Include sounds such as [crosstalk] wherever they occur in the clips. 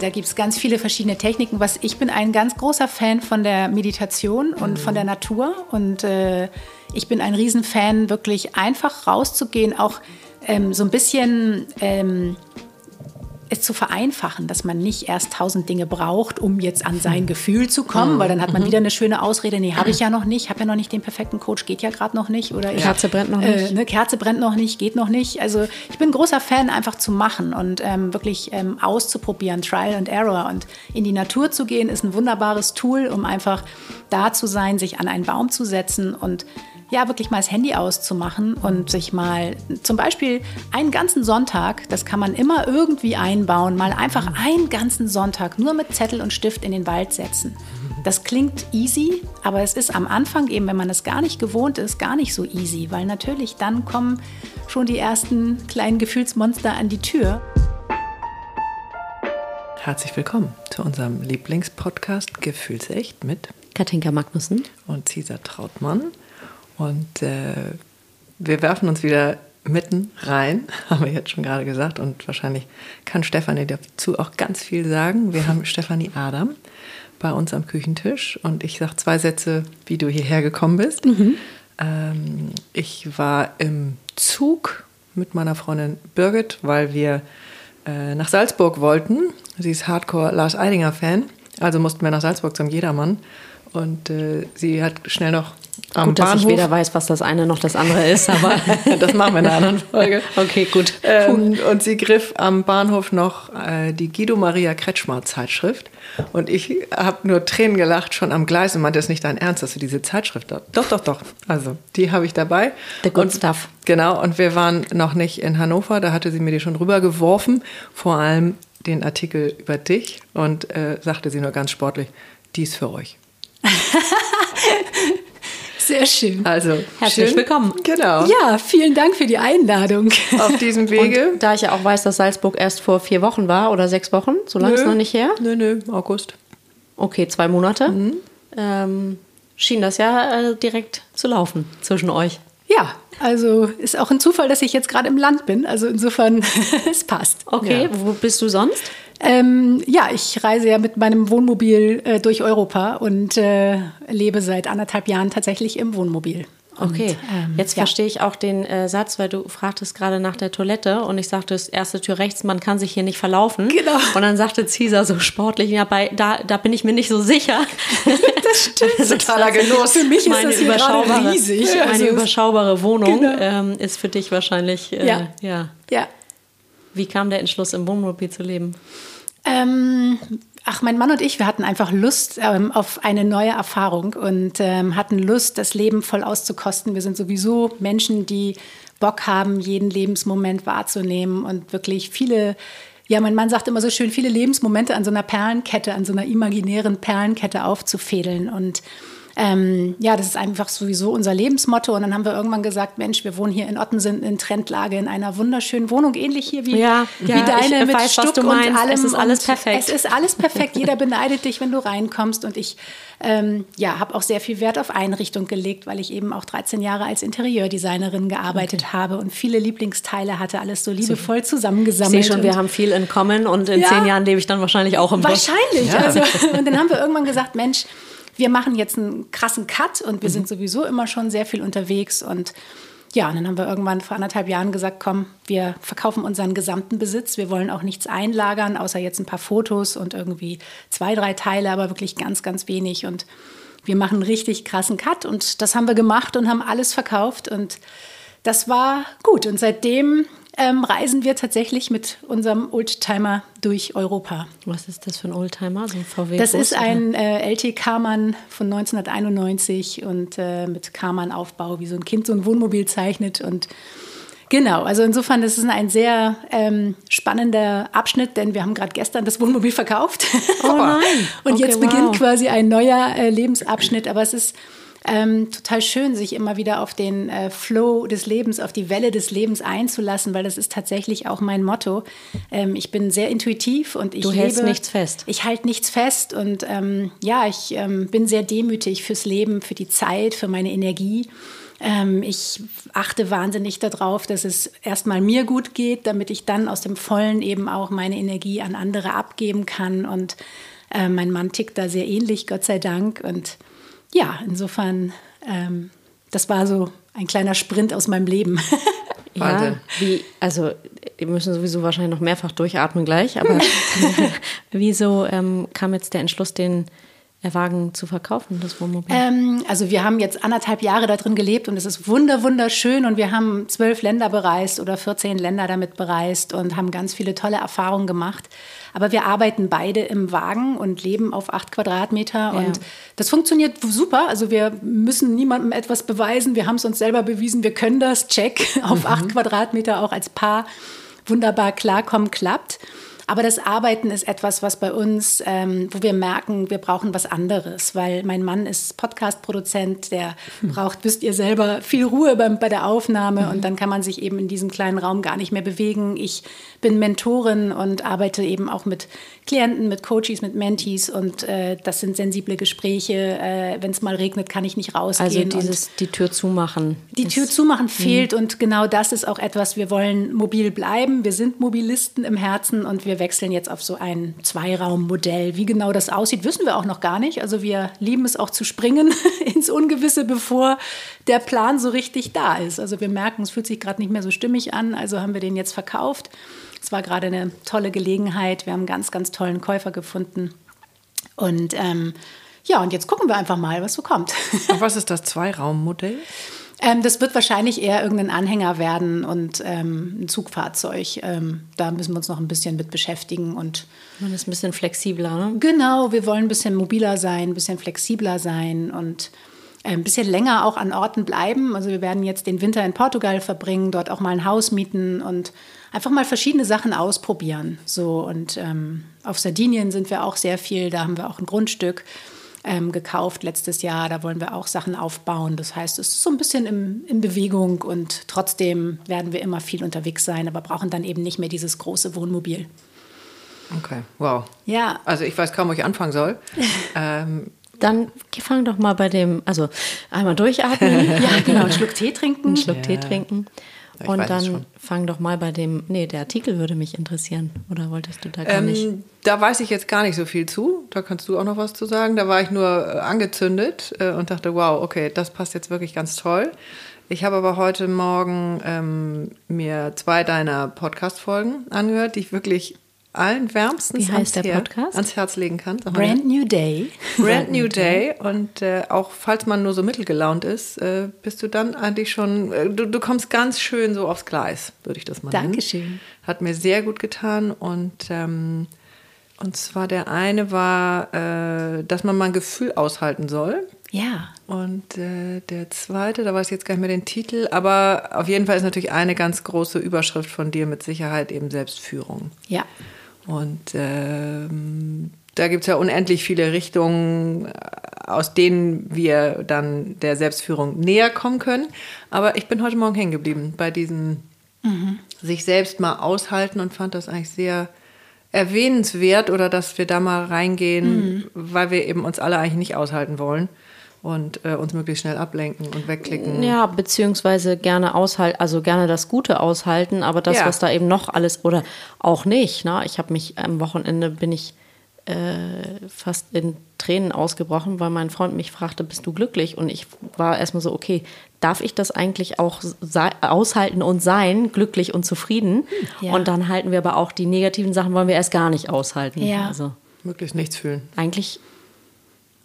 Da gibt es ganz viele verschiedene Techniken. Was ich bin ein ganz großer Fan von der Meditation und von der Natur. Und äh, ich bin ein Riesenfan, wirklich einfach rauszugehen, auch ähm, so ein bisschen ähm, es zu vereinfachen, dass man nicht erst tausend Dinge braucht, um jetzt an sein Gefühl zu kommen, weil dann hat man wieder eine schöne Ausrede, nee, habe ich ja noch nicht, habe ja noch nicht den perfekten Coach, geht ja gerade noch nicht. Oder ich, Kerze brennt noch nicht. Äh, ne, Kerze brennt noch nicht, geht noch nicht. Also ich bin ein großer Fan, einfach zu machen und ähm, wirklich ähm, auszuprobieren, Trial and Error. Und in die Natur zu gehen, ist ein wunderbares Tool, um einfach da zu sein, sich an einen Baum zu setzen und ja, wirklich mal das Handy auszumachen und sich mal zum Beispiel einen ganzen Sonntag, das kann man immer irgendwie einbauen, mal einfach einen ganzen Sonntag nur mit Zettel und Stift in den Wald setzen. Das klingt easy, aber es ist am Anfang eben, wenn man es gar nicht gewohnt ist, gar nicht so easy, weil natürlich dann kommen schon die ersten kleinen Gefühlsmonster an die Tür. Herzlich willkommen zu unserem Lieblingspodcast Gefühlsecht mit Katinka Magnussen und Cesar Trautmann. Und äh, wir werfen uns wieder mitten rein, [laughs] haben wir jetzt schon gerade gesagt. Und wahrscheinlich kann Stefanie dazu auch ganz viel sagen. Wir haben Stefanie Adam bei uns am Küchentisch und ich sage zwei Sätze, wie du hierher gekommen bist. Mhm. Ähm, ich war im Zug mit meiner Freundin Birgit, weil wir äh, nach Salzburg wollten. Sie ist Hardcore Lars Eidinger-Fan, also mussten wir nach Salzburg zum Jedermann. Und äh, sie hat schnell noch am gut, Bahnhof. dass ich weder weiß, was das eine noch das andere ist, aber [laughs] das machen wir in einer anderen Folge. [laughs] okay, gut. Ähm, und sie griff am Bahnhof noch äh, die Guido Maria Kretschmer Zeitschrift. Und ich habe nur Tränen gelacht, schon am Gleis und meinte, das ist nicht dein Ernst, dass du diese Zeitschrift da. Doch, doch, doch. Also, die habe ich dabei. The good und, stuff. Genau, und wir waren noch nicht in Hannover, da hatte sie mir die schon rübergeworfen. Vor allem den Artikel über dich und äh, sagte sie nur ganz sportlich, die ist für euch. [laughs] Sehr schön. Also, Herzlich schön. willkommen. Genau. Ja, vielen Dank für die Einladung. Auf diesem Wege. Und da ich ja auch weiß, dass Salzburg erst vor vier Wochen war oder sechs Wochen, so lange ist noch nicht her. Nö, nö, August. Okay, zwei Monate. Ähm, schien das ja äh, direkt zu laufen zwischen euch. Ja, also ist auch ein Zufall, dass ich jetzt gerade im Land bin. Also insofern, [laughs] es passt. Okay, wo bist du sonst? Ähm, ja, ich reise ja mit meinem Wohnmobil äh, durch Europa und äh, lebe seit anderthalb Jahren tatsächlich im Wohnmobil. Und, Okay, ähm, jetzt ja. verstehe ich auch den äh, Satz, weil du fragtest gerade nach der Toilette und ich sagte, das erste Tür rechts, man kann sich hier nicht verlaufen. Genau. Und dann sagte Caesar so sportlich, ja, bei, da, da bin ich mir nicht so sicher. [laughs] Das stimmt. Totaler Genuss. Für mich ist meine das hier gerade überschaubare, riesig. meine Also überschaubare Wohnung Genau. ähm, ist für dich wahrscheinlich, äh, Ja. ja. ja. Wie kam der Entschluss, im Wohnmobil zu leben? Ähm, ach, mein Mann und ich, wir hatten einfach Lust ähm, auf eine neue Erfahrung und ähm, hatten Lust, das Leben voll auszukosten. Wir sind sowieso Menschen, die Bock haben, jeden Lebensmoment wahrzunehmen und wirklich viele, ja, mein Mann sagt immer so schön, viele Lebensmomente an so einer Perlenkette, an so einer imaginären Perlenkette aufzufädeln und ähm, ja, das ist einfach sowieso unser Lebensmotto. Und dann haben wir irgendwann gesagt, Mensch, wir wohnen hier in Ottensen in Trendlage in einer wunderschönen Wohnung, ähnlich hier wie, Ja, wie ja, deine ich mit weiß, Stuck und allem. Es ist alles perfekt. Es ist alles perfekt. Jeder beneidet dich, wenn du reinkommst. Und ich ähm, ja, habe auch sehr viel Wert auf Einrichtung gelegt, weil ich eben auch 13 Jahre als Interieurdesignerin gearbeitet habe und viele Lieblingsteile hatte, alles so liebevoll Ich zusammengesammelt. sehe schon, wir haben viel in common und in Ja. zehn Jahren lebe ich dann wahrscheinlich auch im. Wahrscheinlich. Also, und dann haben wir irgendwann gesagt, Mensch, wir machen jetzt einen krassen Cut und wir sind sowieso immer schon sehr viel unterwegs. Und ja, und dann haben wir irgendwann vor anderthalb Jahren gesagt, komm, wir verkaufen unseren gesamten Besitz. Wir wollen auch nichts einlagern, außer jetzt ein paar Fotos und irgendwie zwei, drei Teile, aber wirklich ganz, ganz wenig. Und wir machen einen richtig krassen Cut. Und das haben wir gemacht und haben alles verkauft. Und das war gut. Und seitdem ähm, reisen wir tatsächlich mit unserem Oldtimer durch Europa. Was ist das für ein Oldtimer? So ein VW? Das ist ein äh, LT Karmann von 1991 und äh, mit Karmann-Aufbau, wie so ein Kind so ein Wohnmobil zeichnet. Und genau, also insofern, das ist ein sehr ähm, spannender Abschnitt, denn wir haben gerade gestern das Wohnmobil verkauft. Oh [laughs] nein. und Okay, jetzt beginnt wow. quasi ein neuer äh, Lebensabschnitt. Aber es ist ähm, total schön, sich immer wieder auf den äh, Flow des Lebens, auf die Welle des Lebens einzulassen, weil das ist tatsächlich auch mein Motto. Ähm, ich bin sehr intuitiv und ich Du hältst lebe, nichts fest. Ich halte nichts fest und ähm, ja, ich ähm, bin sehr demütig fürs Leben, für die Zeit, für meine Energie. Ähm, ich achte wahnsinnig darauf, dass es erstmal mir gut geht, damit ich dann aus dem Vollen eben auch meine Energie an andere abgeben kann. Und äh, mein Mann tickt da sehr ähnlich, Gott sei Dank. Und ja, insofern, ähm, das war so ein kleiner Sprint aus meinem Leben. [laughs] ja, wie, also wir müssen sowieso wahrscheinlich noch mehrfach durchatmen gleich, aber [laughs] [laughs] wieso ähm, kam jetzt der Entschluss, den Wagen zu verkaufen, das Wohnmobil? Ähm, also wir haben jetzt anderthalb Jahre da drin gelebt und es ist wunder wunderschön und wir haben zwölf Länder bereist oder 14 Länder damit bereist und haben ganz viele tolle Erfahrungen gemacht. Aber wir arbeiten beide im Wagen und leben auf acht Quadratmeter ja. und das funktioniert super. Also wir müssen niemandem etwas beweisen. Wir haben es uns selber bewiesen. Wir können das. Check [laughs] auf mhm. acht Quadratmeter auch als Paar wunderbar klarkommen klappt. Aber das Arbeiten ist etwas, was bei uns, ähm, wo wir merken, wir brauchen was anderes, weil mein Mann ist Podcast-Produzent, der hm. braucht, wisst ihr selber, viel Ruhe beim, bei der Aufnahme mhm. und dann kann man sich eben in diesem kleinen Raum gar nicht mehr bewegen. Ich bin Mentorin und arbeite eben auch mit Klienten, mit Coaches, mit Mentees und äh, das sind sensible Gespräche. Äh, Wenn es mal regnet, kann ich nicht rausgehen. Also dieses die Tür zumachen. Die Tür zumachen mhm. fehlt und genau das ist auch etwas, wir wollen mobil bleiben. Wir sind Mobilisten im Herzen und wir wechseln jetzt auf so ein Zweiraummodell. Wie genau das aussieht, wissen wir auch noch gar nicht. Also wir lieben es auch zu springen [laughs] ins Ungewisse, bevor der Plan so richtig da ist. Also wir merken, es fühlt sich gerade nicht mehr so stimmig an, also haben wir den jetzt verkauft. Es war gerade eine tolle Gelegenheit. Wir haben einen ganz, ganz tollen Käufer gefunden. Und ähm, ja, und jetzt gucken wir einfach mal, was so kommt. Und was ist das Zweiraummodell? Ähm, das wird wahrscheinlich eher irgendein Anhänger werden und ähm, ein Zugfahrzeug. Ähm, da müssen wir uns noch ein bisschen mit beschäftigen. Und Man ist ein bisschen flexibler, ne? Genau, wir wollen ein bisschen mobiler sein, ein bisschen flexibler sein und äh, ein bisschen länger auch an Orten bleiben. Also wir werden jetzt den Winter in Portugal verbringen, dort auch mal ein Haus mieten und einfach mal verschiedene Sachen ausprobieren. So und ähm, auf Sardinien sind wir auch sehr viel. Da haben wir auch ein Grundstück ähm, gekauft letztes Jahr. Da wollen wir auch Sachen aufbauen. Das heißt, es ist so ein bisschen im, in Bewegung und trotzdem werden wir immer viel unterwegs sein, aber brauchen dann eben nicht mehr dieses große Wohnmobil. Okay, wow. Ja. Also ich weiß kaum, wo ich anfangen soll. [laughs] ähm, dann fang doch mal bei dem, also einmal durchatmen. [laughs] ja, genau, einen Schluck Tee trinken. Einen Schluck ja. Tee trinken. Ich und dann fang doch mal bei dem, nee, der Artikel würde mich interessieren. Oder wolltest du da gar ähm, nicht? Da weiß ich jetzt gar nicht so viel zu. Da kannst du auch noch was zu sagen. Da war ich nur äh, angezündet äh, und dachte, wow, okay, das passt jetzt wirklich ganz toll. Ich habe aber heute Morgen ähm, mir zwei deiner Podcast-Folgen angehört, die ich wirklich allen wärmstens Wie heißt der Podcast? ans Herz legen kann. Brand New Day. Brand New Day. Und äh, auch falls man nur so mittelgelaunt ist, äh, bist du dann eigentlich schon, äh, du, du kommst ganz schön so aufs Gleis, würde ich das mal nennen. Dankeschön. Hat mir sehr gut getan. Und, ähm, und zwar der eine war, äh, dass man mal ein Gefühl aushalten soll. Ja. Und äh, der zweite, da weiß ich jetzt gar nicht mehr den Titel, aber auf jeden Fall ist natürlich eine ganz große Überschrift von dir mit Sicherheit eben Selbstführung. Ja. Und ähm, da gibt es ja unendlich viele Richtungen, äh, aus denen wir dann der Selbstführung näher kommen können. Aber ich bin heute Morgen hängen geblieben bei diesem mhm. sich selbst mal aushalten und fand das eigentlich sehr erwähnenswert oder dass wir da mal reingehen, mhm. weil wir eben uns alle eigentlich nicht aushalten wollen und äh, uns möglichst schnell ablenken und wegklicken. Ja, beziehungsweise gerne aushalten, also gerne das Gute aushalten, aber das, ja. was da eben noch alles oder auch nicht. Ne? Ich habe mich am Wochenende bin ich äh, fast in Tränen ausgebrochen, weil mein Freund mich fragte, bist du glücklich? Und ich war erstmal so, okay, darf ich das eigentlich auch aushalten und sein, glücklich und zufrieden? Ja. Und dann halten wir aber auch die negativen Sachen, wollen wir erst gar nicht aushalten. Ja. Also, Möglichst nichts fühlen. Eigentlich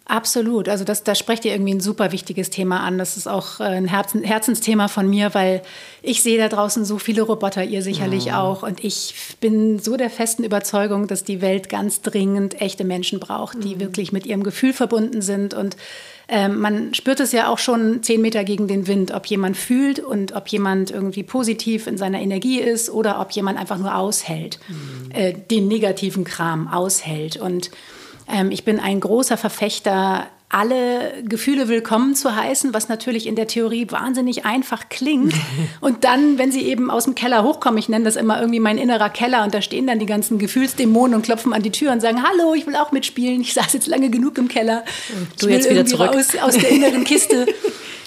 Absolut. Also das, da sprecht ihr irgendwie ein super wichtiges Thema an. Das ist auch äh, ein Herzen, Herzensthema von mir, weil ich sehe da draußen so viele Roboter, ihr sicherlich ja. auch. Und ich bin so der festen Überzeugung, dass die Welt ganz dringend echte Menschen braucht, die mhm. wirklich mit ihrem Gefühl verbunden sind. Und ähm, man spürt es ja auch schon zehn Meter gegen den Wind, ob jemand fühlt und ob jemand irgendwie positiv in seiner Energie ist oder ob jemand einfach nur aushält, mhm. äh, den negativen Kram aushält. Und ähm, ich bin ein großer Verfechter, alle Gefühle willkommen zu heißen, was natürlich in der Theorie wahnsinnig einfach klingt. [laughs] Und dann, wenn sie eben aus dem Keller hochkommen, ich nenne das immer irgendwie mein innerer Keller, und da stehen dann die ganzen Gefühlsdämonen und klopfen an die Tür und sagen, hallo, ich will auch mitspielen, ich saß jetzt lange genug im Keller. Du ich will jetzt wieder zurück. Aus, aus der inneren Kiste. [laughs]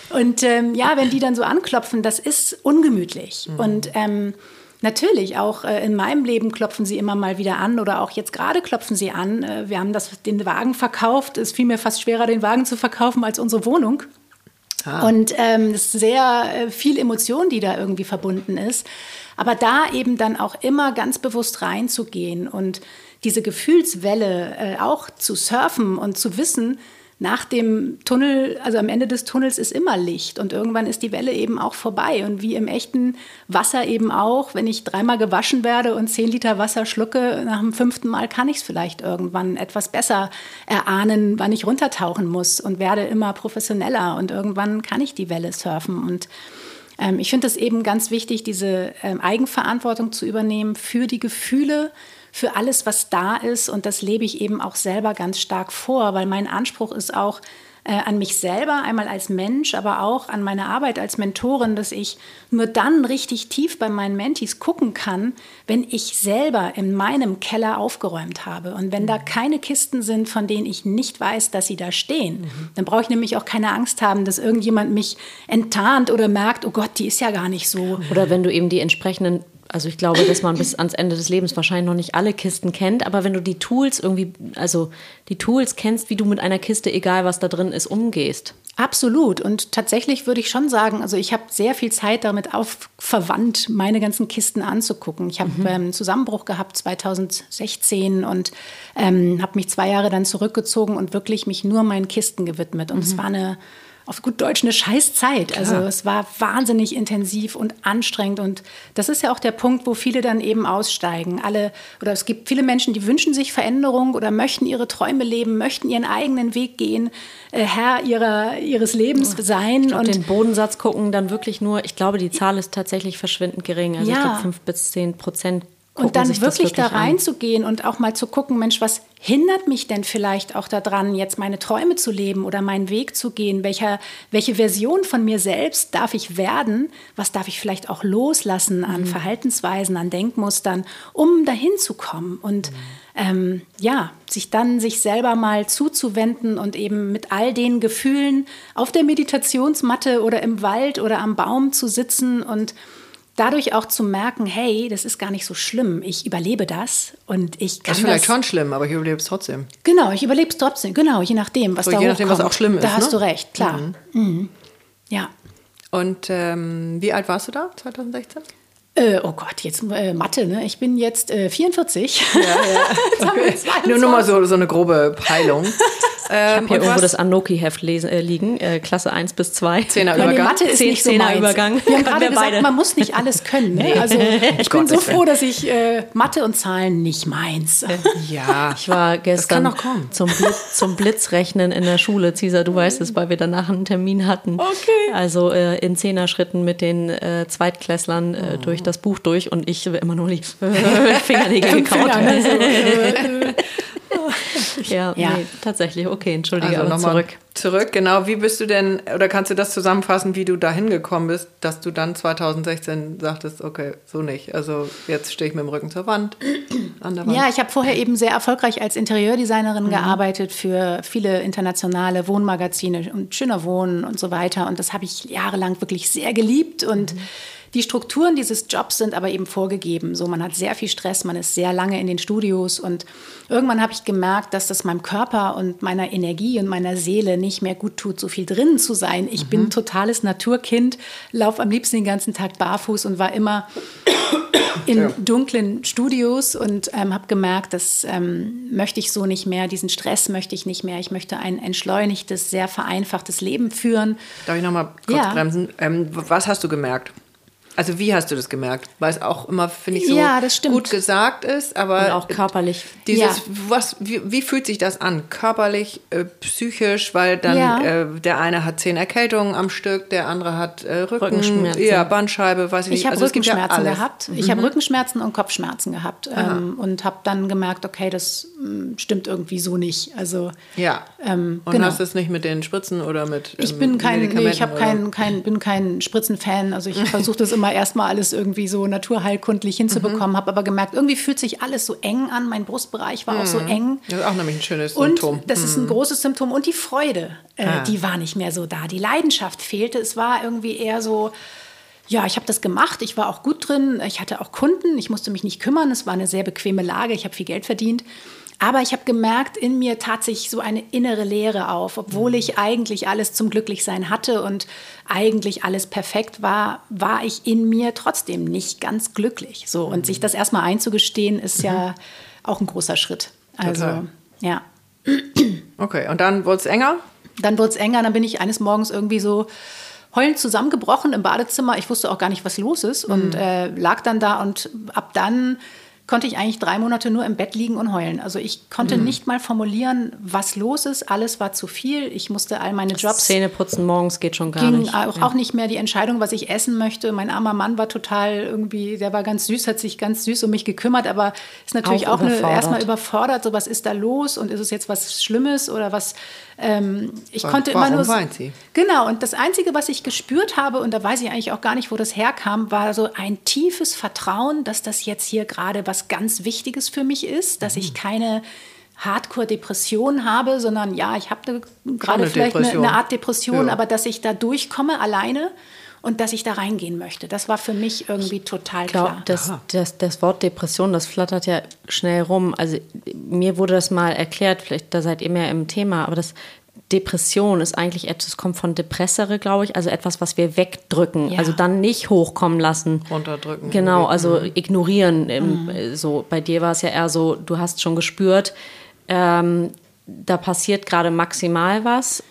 Und ähm, ja, wenn die dann so anklopfen, das ist ungemütlich. Mhm. Und ähm, Natürlich, auch äh, in meinem Leben klopfen sie immer mal wieder an oder auch jetzt gerade klopfen sie an. Äh, wir haben das, den Wagen verkauft. Es fiel mir fast schwerer, den Wagen zu verkaufen als unsere Wohnung. Ah. Und ähm, es ist sehr äh, viel Emotion, die da irgendwie verbunden ist. Aber da eben dann auch immer ganz bewusst reinzugehen und diese Gefühlswelle äh, auch zu surfen und zu wissen, nach dem Tunnel, also am Ende des Tunnels ist immer Licht und irgendwann ist die Welle eben auch vorbei. Und wie im echten Wasser eben auch, wenn ich dreimal gewaschen werde und zehn Liter Wasser schlucke, nach dem fünften Mal kann ich es vielleicht irgendwann etwas besser erahnen, wann ich runtertauchen muss und werde immer professioneller und irgendwann kann ich die Welle surfen. Und ähm, ich finde es eben ganz wichtig, diese ähm, Eigenverantwortung zu übernehmen für die Gefühle, für alles, was da ist. Und das lebe ich eben auch selber ganz stark vor, weil mein Anspruch ist auch äh, an mich selber, einmal als Mensch, aber auch an meine Arbeit als Mentorin, dass ich nur dann richtig tief bei meinen Mentis gucken kann, wenn ich selber in meinem Keller aufgeräumt habe. Und wenn da mhm. keine Kisten sind, von denen ich nicht weiß, dass sie da stehen, mhm. dann brauche ich nämlich auch keine Angst haben, dass irgendjemand mich enttarnt oder merkt, oh Gott, die ist ja gar nicht so. Oder wenn du eben die entsprechenden also ich glaube, dass man bis ans Ende des Lebens wahrscheinlich noch nicht alle Kisten kennt, aber wenn du die Tools irgendwie, also die Tools kennst, wie du mit einer Kiste, egal was da drin ist, umgehst. Absolut. Und tatsächlich würde ich schon sagen, also ich habe sehr viel Zeit damit aufverwandt, meine ganzen Kisten anzugucken. Ich habe mhm. ähm, einen Zusammenbruch gehabt 2016 und ähm, habe mich zwei Jahre dann zurückgezogen und wirklich mich nur meinen Kisten gewidmet. Und mhm. es war eine auf gut Deutsch eine Scheißzeit. Also es war wahnsinnig intensiv und anstrengend und das ist ja auch der Punkt, wo viele dann eben aussteigen. Alle oder es gibt viele Menschen, die wünschen sich Veränderung oder möchten ihre Träume leben, möchten ihren eigenen Weg gehen, äh, Herr ihrer, ihres Lebens sein und den Bodensatz gucken dann wirklich nur. Ich glaube, die Zahl ist tatsächlich verschwindend gering. Also ja. ich glaube fünf bis zehn Prozent und dann wirklich, wirklich, da reinzugehen und auch mal zu gucken, Mensch, was hindert mich denn vielleicht auch daran, jetzt meine Träume zu leben oder meinen Weg zu gehen? Welcher, welche Version von mir selbst darf ich werden? Was darf ich vielleicht auch loslassen an mhm. Verhaltensweisen, an Denkmustern, um dahin zu kommen? Und mhm. ähm, ja, sich dann sich selber mal zuzuwenden und eben mit all den Gefühlen auf der Meditationsmatte oder im Wald oder am Baum zu sitzen und dadurch auch zu merken, hey, das ist gar nicht so schlimm, ich überlebe das und ich kann das ist vielleicht das, schon schlimm, aber ich überlebe es trotzdem. Genau, ich überlebe es trotzdem, genau, je nachdem, was so, da Je nachdem, was auch schlimm ist. Da hast ne? du recht, klar. Mhm. Mhm. Ja. Und ähm, wie alt warst du da, 2016? Äh, oh Gott, jetzt äh, Mathe, ne? Ich bin jetzt äh, 44. Ja, ja. [laughs] Okay. nur, nur mal so, so eine grobe Peilung. [laughs] ich habe hier irgendwo das Anoki-Heft äh, liegen, äh, Klasse 1 bis 2. Zehner Übergang. Ja, Mathe ist nicht so Zehner Übergang. Wir haben gerade gesagt, beide. man muss nicht alles können. Ne? [laughs] Also ich bin so froh, dass ich äh, Mathe und Zahlen nicht meins. ja. Ich war gestern Zum, Blitz, zum Blitzrechnen in der Schule. Cesar, du weißt es, weil wir danach einen Termin hatten. Okay. Also äh, in Zehner-Schritten mit den äh, Zweitklässlern äh, oh. durch das Buch durch und ich immer nur die [laughs] Fingernägel gekaut. Finger, [laughs] ja, ja. Nee, tatsächlich. Okay, entschuldige, also aber zurück. Zurück, genau. Wie bist du denn, oder kannst du das zusammenfassen, wie du da hingekommen bist, dass du dann 2016 sagtest, okay, so nicht. Also jetzt stehe ich mit dem Rücken zur Wand. An der Wand. Ja, ich habe vorher eben sehr erfolgreich als Interieurdesignerin mhm. gearbeitet für viele internationale Wohnmagazine und Schöner Wohnen und so weiter. Und das habe ich jahrelang wirklich sehr geliebt und mhm die Strukturen dieses Jobs sind aber eben vorgegeben. So, man hat sehr viel Stress, man ist sehr lange in den Studios und irgendwann habe ich gemerkt, dass das meinem Körper und meiner Energie und meiner Seele nicht mehr gut tut, so viel drinnen zu sein. Ich mhm. bin totales Naturkind, laufe am liebsten den ganzen Tag barfuß und war immer [coughs] in ja. dunklen Studios und ähm, habe gemerkt, das ähm, möchte ich so nicht mehr, diesen Stress möchte ich nicht mehr. Ich möchte ein entschleunigtes, sehr vereinfachtes Leben führen. Darf ich noch mal kurz ja. bremsen? Ähm, was hast du gemerkt? Also wie hast du das gemerkt? Weil es auch immer, finde ich, so ja, gut gesagt ist, aber Und auch körperlich. Dieses, ja. was, wie, wie, fühlt sich das an? Körperlich, äh, psychisch, weil dann ja. äh, der eine hat zehn Erkältungen am Stück, der andere hat äh, Rücken, Rückenschmerzen. Ja, Bandscheibe, weiß ich nicht. Ich habe also Rückenschmerzen gehabt. Ich mhm. habe Rückenschmerzen und Kopfschmerzen gehabt ähm, und habe dann gemerkt, okay, das mh, mm, stimmt irgendwie so nicht. Also ja. Ähm, und genau. hast du es nicht mit den Spritzen oder mit ähm, Ich bin kein, nee, ich habe kein, bin kein Spritzenfan. Also ich versuche das immer immer erstmal alles irgendwie so naturheilkundlich hinzubekommen, mhm. habe aber gemerkt, irgendwie fühlt sich alles so eng an. Mein Brustbereich war mhm. auch so mhm. eng. Das ist auch nämlich ein schönes Symptom. Und das mhm. ist ein mhm. großes Symptom. Und die Freude, äh, ah. die war nicht mehr so da. Die Leidenschaft fehlte. Es war irgendwie eher so, ja, ich habe das gemacht. Ich war auch gut drin. Ich hatte auch Kunden. Ich musste mich nicht kümmern. Es war eine sehr bequeme Lage. Ich habe viel Geld verdient. Aber ich habe gemerkt, in mir tat sich so eine innere Leere auf, obwohl ich eigentlich alles zum Glücklichsein hatte und eigentlich alles perfekt war, war ich in mir trotzdem nicht ganz glücklich. So und sich das erstmal einzugestehen, ist ja auch ein großer Schritt. Also Total. ja. Okay, und dann wurde es enger? Dann wurde es enger. Dann bin ich eines Morgens irgendwie so heulend zusammengebrochen im Badezimmer. Ich wusste auch gar nicht, was los ist und mhm. äh, lag dann da und ab dann konnte ich eigentlich drei Monate nur im Bett liegen und heulen. Also ich konnte mhm. nicht mal formulieren, was los ist. Alles war zu viel. Ich musste all meine Jobs. Zähneputzen morgens geht schon gar nicht. Auch, ja. auch nicht mehr die Entscheidung, was ich essen möchte. Mein armer Mann war total irgendwie, der war ganz süß, hat sich ganz süß um mich gekümmert, aber ist natürlich auch, auch eine, erstmal überfordert. So, was ist da los und ist es jetzt was Schlimmes oder was ähm, ich Warum konnte immer nur. Weint sie? Genau, und das Einzige, was ich gespürt habe, und da weiß ich eigentlich auch gar nicht, wo das herkam, war so ein tiefes Vertrauen, dass das jetzt hier gerade was ganz Wichtiges für mich ist, dass mhm. ich keine Hardcore-Depression habe, sondern ja, ich habe gerade vielleicht eine, eine, Art Depression, ja. aber dass ich da durchkomme alleine und dass ich da reingehen möchte. Das war für mich irgendwie total glaub, klar. Das, das, das Wort Depression, das flattert ja schnell rum. Also mir wurde das mal erklärt, vielleicht da seid ihr mehr im Thema, aber das Depression ist eigentlich etwas, kommt von Depressere, glaube ich, also etwas, was wir wegdrücken, ja. also dann nicht hochkommen lassen. Runterdrücken. Genau, also mhm. ignorieren. Mhm. So, bei dir war es ja eher so, du hast schon gespürt, ähm, da passiert gerade maximal was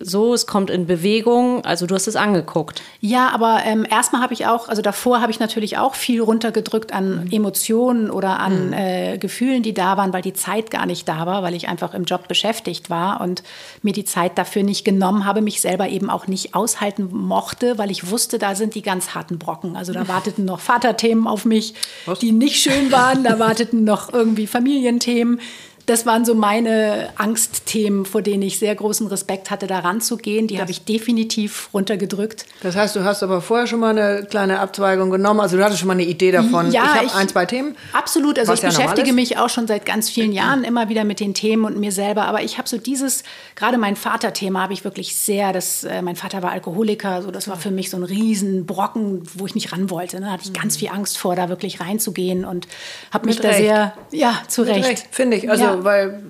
so, es kommt in Bewegung. Also du hast es angeguckt. Ja, aber ähm, erstmal habe ich auch, also davor habe ich natürlich auch viel runtergedrückt an mhm. Emotionen oder an mhm. äh, Gefühlen, die da waren, weil die Zeit gar nicht da war, weil ich einfach im Job beschäftigt war und mir die Zeit dafür nicht genommen habe, mich selber eben auch nicht aushalten mochte, weil ich wusste, da sind die ganz harten Brocken. Also da [laughs] warteten noch Vaterthemen auf mich, Was? die nicht schön waren. Da warteten noch irgendwie Familienthemen das waren so meine Angstthemen, vor denen ich sehr großen Respekt hatte, da ranzugehen. Die habe ich definitiv runtergedrückt. Das heißt, du hast aber vorher schon mal eine kleine Abzweigung genommen. Also du hattest schon mal eine Idee davon. Ja, ich habe ein, zwei Themen. Absolut. Also ich ja beschäftige mich auch schon seit ganz vielen Jahren immer wieder mit den Themen und mir selber. Aber ich habe so dieses, gerade mein Vaterthema habe ich wirklich sehr, das, äh, mein Vater war Alkoholiker, so das war für mich so ein Riesenbrocken, wo ich nicht ran wollte. Ne? Da hatte ich ganz mhm. viel Angst vor, da wirklich reinzugehen und habe mich da sehr, ja, zu Recht. Recht Finde ich. Also ja weil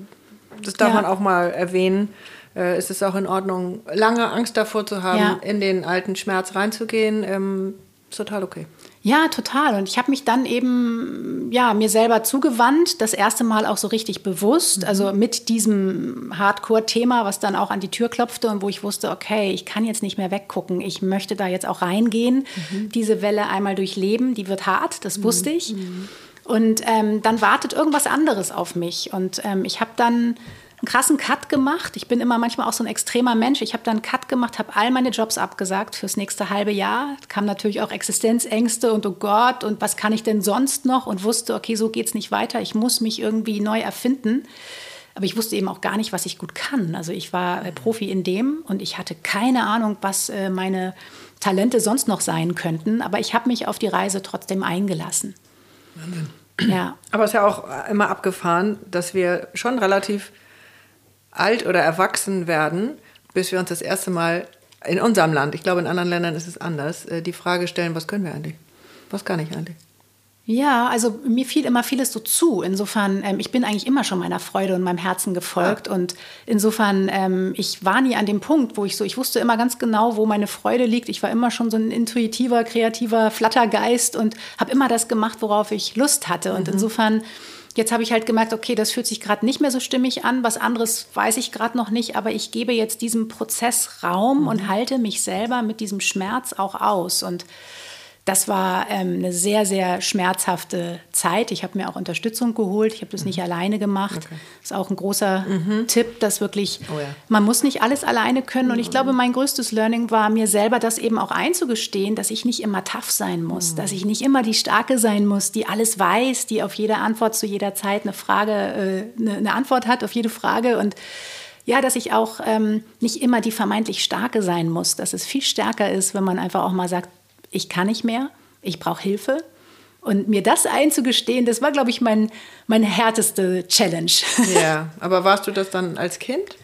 das darf ja. man auch mal erwähnen. Äh, ist es auch in Ordnung, lange Angst davor zu haben, ja. in den alten Schmerz reinzugehen. Ähm, ist total okay. Ja, total. Und ich habe mich dann eben ja mir selber zugewandt, das erste Mal auch so richtig bewusst, mhm. also mit diesem Hardcore-Thema, was dann auch an die Tür klopfte und wo ich wusste, okay, ich kann jetzt nicht mehr weggucken, ich möchte da jetzt auch reingehen, mhm. diese Welle einmal durchleben, die wird hart, das wusste ich. Mhm. Und ähm, dann wartet irgendwas anderes auf mich. Und ähm, ich habe dann einen krassen Cut gemacht. Ich bin immer manchmal auch so ein extremer Mensch. Ich habe dann einen Cut gemacht, habe all meine Jobs abgesagt fürs nächste halbe Jahr. Kamen natürlich auch Existenzängste und oh Gott, und was kann ich denn sonst noch? Und wusste, okay, so geht es nicht weiter. Ich muss mich irgendwie neu erfinden. Aber ich wusste eben auch gar nicht, was ich gut kann. Also ich war äh, Profi in dem und ich hatte keine Ahnung, was äh, meine Talente sonst noch sein könnten. Aber ich habe mich auf die Reise trotzdem eingelassen. Wahnsinn. Ja. Aber es ist ja auch immer abgefahren, dass wir schon relativ alt oder erwachsen werden, bis wir uns das erste Mal in unserem Land, ich glaube in anderen Ländern ist es anders, äh, die Frage stellen, was können wir eigentlich? Was kann ich eigentlich? Ja, also mir fiel immer vieles so zu. Insofern, ähm, ich bin eigentlich immer schon meiner Freude und meinem Herzen gefolgt. Ja. Und insofern, ähm, ich war nie an dem Punkt, wo ich so, ich wusste immer ganz genau, wo meine Freude liegt. Ich war immer schon so ein intuitiver, kreativer Flattergeist und habe immer das gemacht, worauf ich Lust hatte. Und mhm. insofern, jetzt habe ich halt gemerkt, okay, das fühlt sich gerade nicht mehr so stimmig an. Was anderes weiß ich gerade noch nicht, aber ich gebe jetzt diesem Prozess Raum mhm. und halte mich selber mit diesem Schmerz auch aus. Und das war ähm, eine sehr, sehr schmerzhafte Zeit. Ich habe mir auch Unterstützung geholt. Ich habe das mhm. nicht alleine gemacht. Okay. Das ist auch ein großer mhm. Tipp, dass wirklich, oh ja. man muss nicht alles alleine können. Und ich glaube, mein größtes Learning war, mir selber das eben auch einzugestehen, dass ich nicht immer tough sein muss, mhm. dass ich nicht immer die Starke sein muss, die alles weiß, die auf jede Antwort zu jeder Zeit eine Frage, äh, eine, eine Antwort hat auf jede Frage. Und ja, dass ich auch ähm, nicht immer die vermeintlich Starke sein muss, dass es viel stärker ist, wenn man einfach auch mal sagt, ich kann nicht mehr. ich brauche Hilfe. Und mir das einzugestehen, das war, glaube ich, mein, meine härteste Challenge. Ja, [laughs] aber warst du das dann als Kind?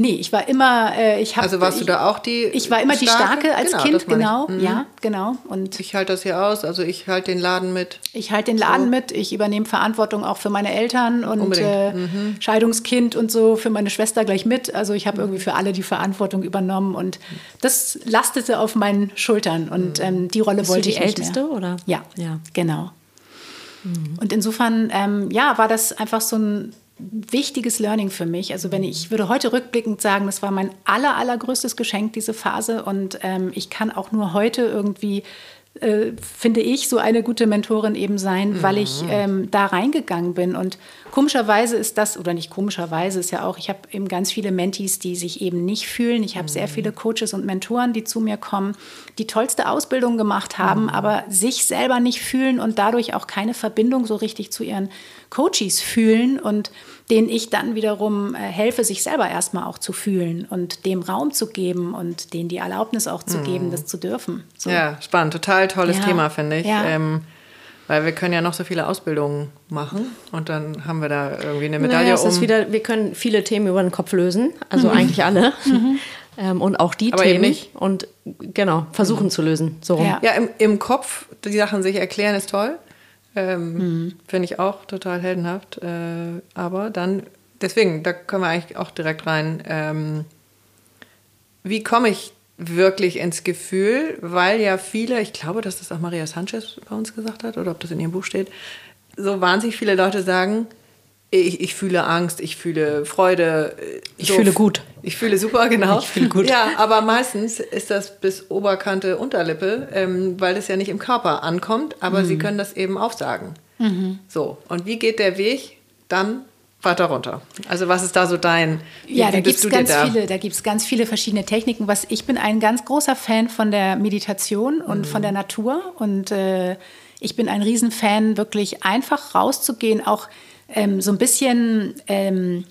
Nee, ich war immer, äh, ich habe. Also warst ich, du da auch die? Ich war immer starke? die Starke als genau, Kind, genau. Mhm. Ja, genau. Und ich halte das hier aus, also ich halte den Laden mit. Ich halte den Laden so. mit, ich übernehme Verantwortung auch für meine Eltern und äh, mhm. Scheidungskind und so für meine Schwester gleich mit. Also ich habe mhm. irgendwie für alle die Verantwortung übernommen und das lastete auf meinen Schultern und mhm. ähm, die Rolle Bist wollte du die ich nicht Älteste mehr. oder? Ja, ja, genau. Mhm. Und insofern, ähm, ja, war das einfach so ein wichtiges Learning für mich. Also wenn ich, ich würde heute rückblickend sagen, das war mein aller, allergrößtes Geschenk, diese Phase. Und ähm, ich kann auch nur heute irgendwie äh, finde ich, so eine gute Mentorin eben sein, mhm. weil ich ähm, da reingegangen bin. Und komischerweise ist das, oder nicht komischerweise, ist ja auch, ich habe eben ganz viele Mentees, die sich eben nicht fühlen. Ich habe mhm. sehr viele Coaches und Mentoren, die zu mir kommen, die tollste Ausbildung gemacht haben, mhm. aber sich selber nicht fühlen und dadurch auch keine Verbindung so richtig zu ihren Coaches fühlen und denen ich dann wiederum äh, helfe, sich selber erstmal auch zu fühlen und dem Raum zu geben und denen die Erlaubnis auch zu geben, mhm. das zu dürfen. So. Ja, spannend, total tolles ja. Thema, finde ich. Ja. Ähm, weil wir können ja noch so viele Ausbildungen machen und dann haben wir da irgendwie eine Medaille naja, es um. Ist wieder, wir können viele Themen über den Kopf lösen, also mhm. eigentlich alle. [laughs] Mhm. Ähm, und auch die Aber Themen. nicht. Und genau, versuchen mhm. zu lösen. So Ja, ja im, im Kopf die Sachen sich erklären ist toll. Ähm, mhm. Finde ich auch total heldenhaft. Äh, aber dann, deswegen, da können wir eigentlich auch direkt rein. Ähm, wie komme ich wirklich ins Gefühl? Weil ja viele, ich glaube, dass das auch Maria Sanchez bei uns gesagt hat, oder ob das in ihrem Buch steht, so wahnsinnig viele Leute sagen, ich, ich fühle Angst, ich fühle Freude. Ich so, fühle gut. Ich fühle super, genau. Ich fühle gut. Ja, aber meistens ist das bis Oberkante Unterlippe, ähm, weil es ja nicht im Körper ankommt, aber mhm. sie können das eben aufsagen. Mhm. So, und wie geht der Weg dann weiter runter? Also was ist da so dein? Ja, da gibt es ganz da? viele, da gibt es ganz viele verschiedene Techniken. Was ich bin ein ganz großer Fan von der Meditation und mhm. von der Natur und äh, ich bin ein Riesenfan, wirklich einfach rauszugehen, auch ähm, so ein bisschen ähm,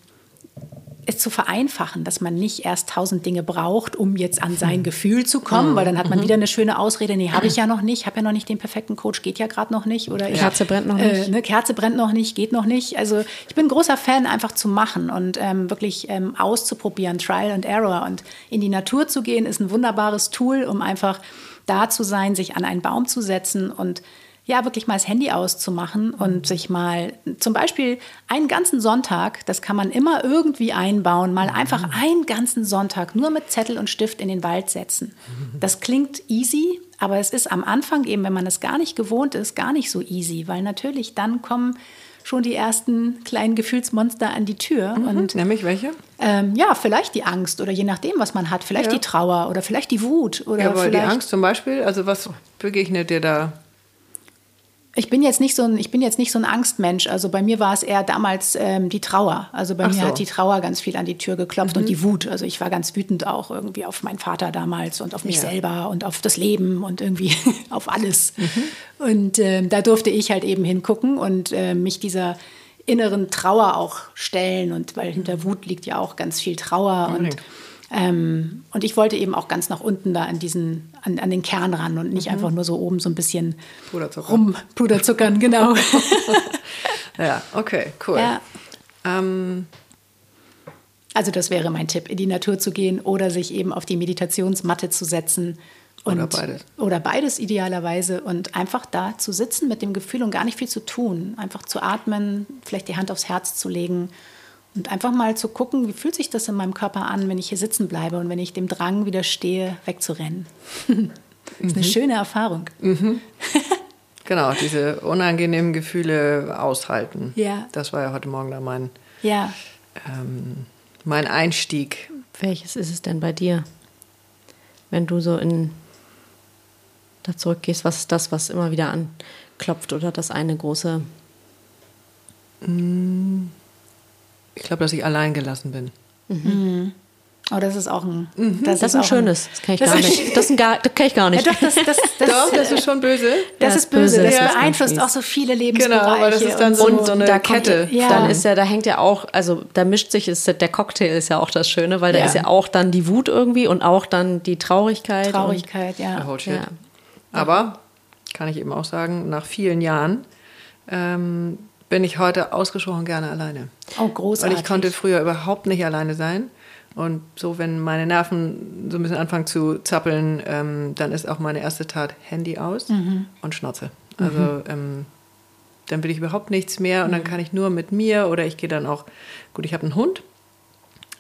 es zu vereinfachen, dass man nicht erst tausend Dinge braucht, um jetzt an sein hm. Gefühl zu kommen, weil dann hat man mhm. wieder eine schöne Ausrede, nee, habe ich ja noch nicht, habe ja noch nicht den perfekten Coach, geht ja gerade noch nicht. Oder ich, Kerze brennt noch äh, nicht. Äh, ne, Kerze brennt noch nicht, geht noch nicht. Also ich bin ein großer Fan, einfach zu machen und ähm, wirklich ähm, auszuprobieren, Trial and Error. Und in die Natur zu gehen, ist ein wunderbares Tool, um einfach da zu sein, sich an einen Baum zu setzen und ja, wirklich mal das Handy auszumachen und sich mal zum Beispiel einen ganzen Sonntag, das kann man immer irgendwie einbauen, mal einfach einen ganzen Sonntag nur mit Zettel und Stift in den Wald setzen. Das klingt easy, aber es ist am Anfang eben, wenn man es gar nicht gewohnt ist, gar nicht so easy, weil natürlich dann kommen schon die ersten kleinen Gefühlsmonster an die Tür. Mhm, und, nämlich welche? Ähm, ja, vielleicht die Angst oder je nachdem, was man hat. Vielleicht ja. die Trauer oder vielleicht die Wut. Oder ja, aber die Angst zum Beispiel, also was begegnet dir da? Ich bin jetzt nicht so ein, ich bin jetzt nicht so ein Angstmensch. Also bei mir war es eher damals ähm, die Trauer. Also bei Ach mir so. hat die Trauer ganz viel an die Tür geklopft mhm. und die Wut. Also ich war ganz wütend auch irgendwie auf meinen Vater damals und auf mich ja. selber und auf das Leben und irgendwie [laughs] auf alles. Mhm. Und ähm, da durfte ich halt eben hingucken und äh, mich dieser inneren Trauer auch stellen. Und weil hinter Wut liegt ja auch ganz viel Trauer mhm. und ähm, und ich wollte eben auch ganz nach unten da an diesen, an, an den Kern ran und nicht mhm. einfach nur so oben so ein bisschen Puderzucker. rum Puderzuckern, genau. [laughs] [laughs] ja, okay, cool. Ja. Ähm. Also das wäre mein Tipp, in die Natur zu gehen oder sich eben auf die Meditationsmatte zu setzen. Und, oder beides. Oder beides idealerweise und einfach da zu sitzen mit dem Gefühl und gar nicht viel zu tun. Einfach zu atmen, vielleicht die Hand aufs Herz zu legen und einfach mal zu gucken, wie fühlt sich das in meinem Körper an, wenn ich hier sitzen bleibe und wenn ich dem Drang widerstehe, wegzurennen. das [laughs] ist eine mhm. schöne Erfahrung. Mhm. [laughs] genau, diese unangenehmen Gefühle aushalten. Ja. Das war ja heute Morgen da mein, ja. ähm, mein Einstieg. Welches ist es denn bei dir? Wenn du so in da zurückgehst, was ist das, was immer wieder anklopft oder das eine große? Mm. Ich glaube, dass ich allein gelassen bin. Mhm. Oh, das ist auch ein. Mhm. Das, das, ist ein schönes. Das kann ich gar nicht. Das, gar, das kann ich gar nicht. Ja, doch, das, das, das, doch, das ist schon böse. Das, ist böse. Das ja. beeinflusst auch so viele Lebensbereiche. Genau, aber das ist dann so, und so eine da Kette. Kommt, ja. Dann ist ja, da hängt ja auch, also da mischt sich, ist, der Cocktail ist ja auch das Schöne, weil da ist ja auch dann die Wut irgendwie und auch dann die Traurigkeit. Traurigkeit, ja. ja. Aber kann ich eben auch sagen, nach vielen Jahren ähm, bin ich heute ausgesprochen gerne alleine. Oh, großartig. Weil ich konnte früher überhaupt nicht alleine sein. Und so, wenn meine Nerven so ein bisschen anfangen zu zappeln, ähm, dann ist auch meine erste Tat Handy aus mhm. und Schnauze. Also mhm. ähm, dann will ich überhaupt nichts mehr und dann mhm. kann ich nur mit mir oder ich gehe dann auch, gut, ich habe einen Hund.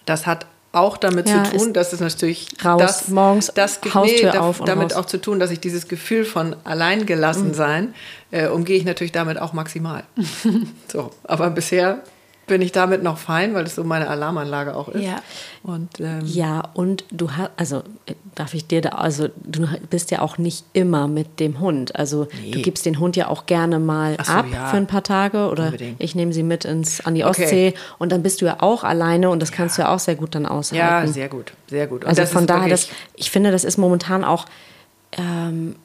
Das hat auch damit ja, zu tun, dass es natürlich raus, das, morgens das Haustür nee, auf damit auch zu tun, dass ich dieses Gefühl von alleingelassen sein mhm. äh, umgehe ich natürlich damit auch maximal. [laughs] so, aber bisher bin ich damit noch fein, weil es so meine Alarmanlage auch ist. Ja. Und, ähm, ja, und du hast, also äh, darf ich dir da, also du bist ja auch nicht immer mit dem Hund. Also nee. du gibst den Hund ja auch gerne mal so, ab ja. für ein paar Tage oder Unbedingt. ich nehme sie mit ins, an die Ostsee okay. und dann bist du ja auch alleine und das kannst ja. du ja auch sehr gut dann aushalten. Ja, sehr gut, sehr gut. Und also von daher, das, ich finde, das ist momentan auch, ähm,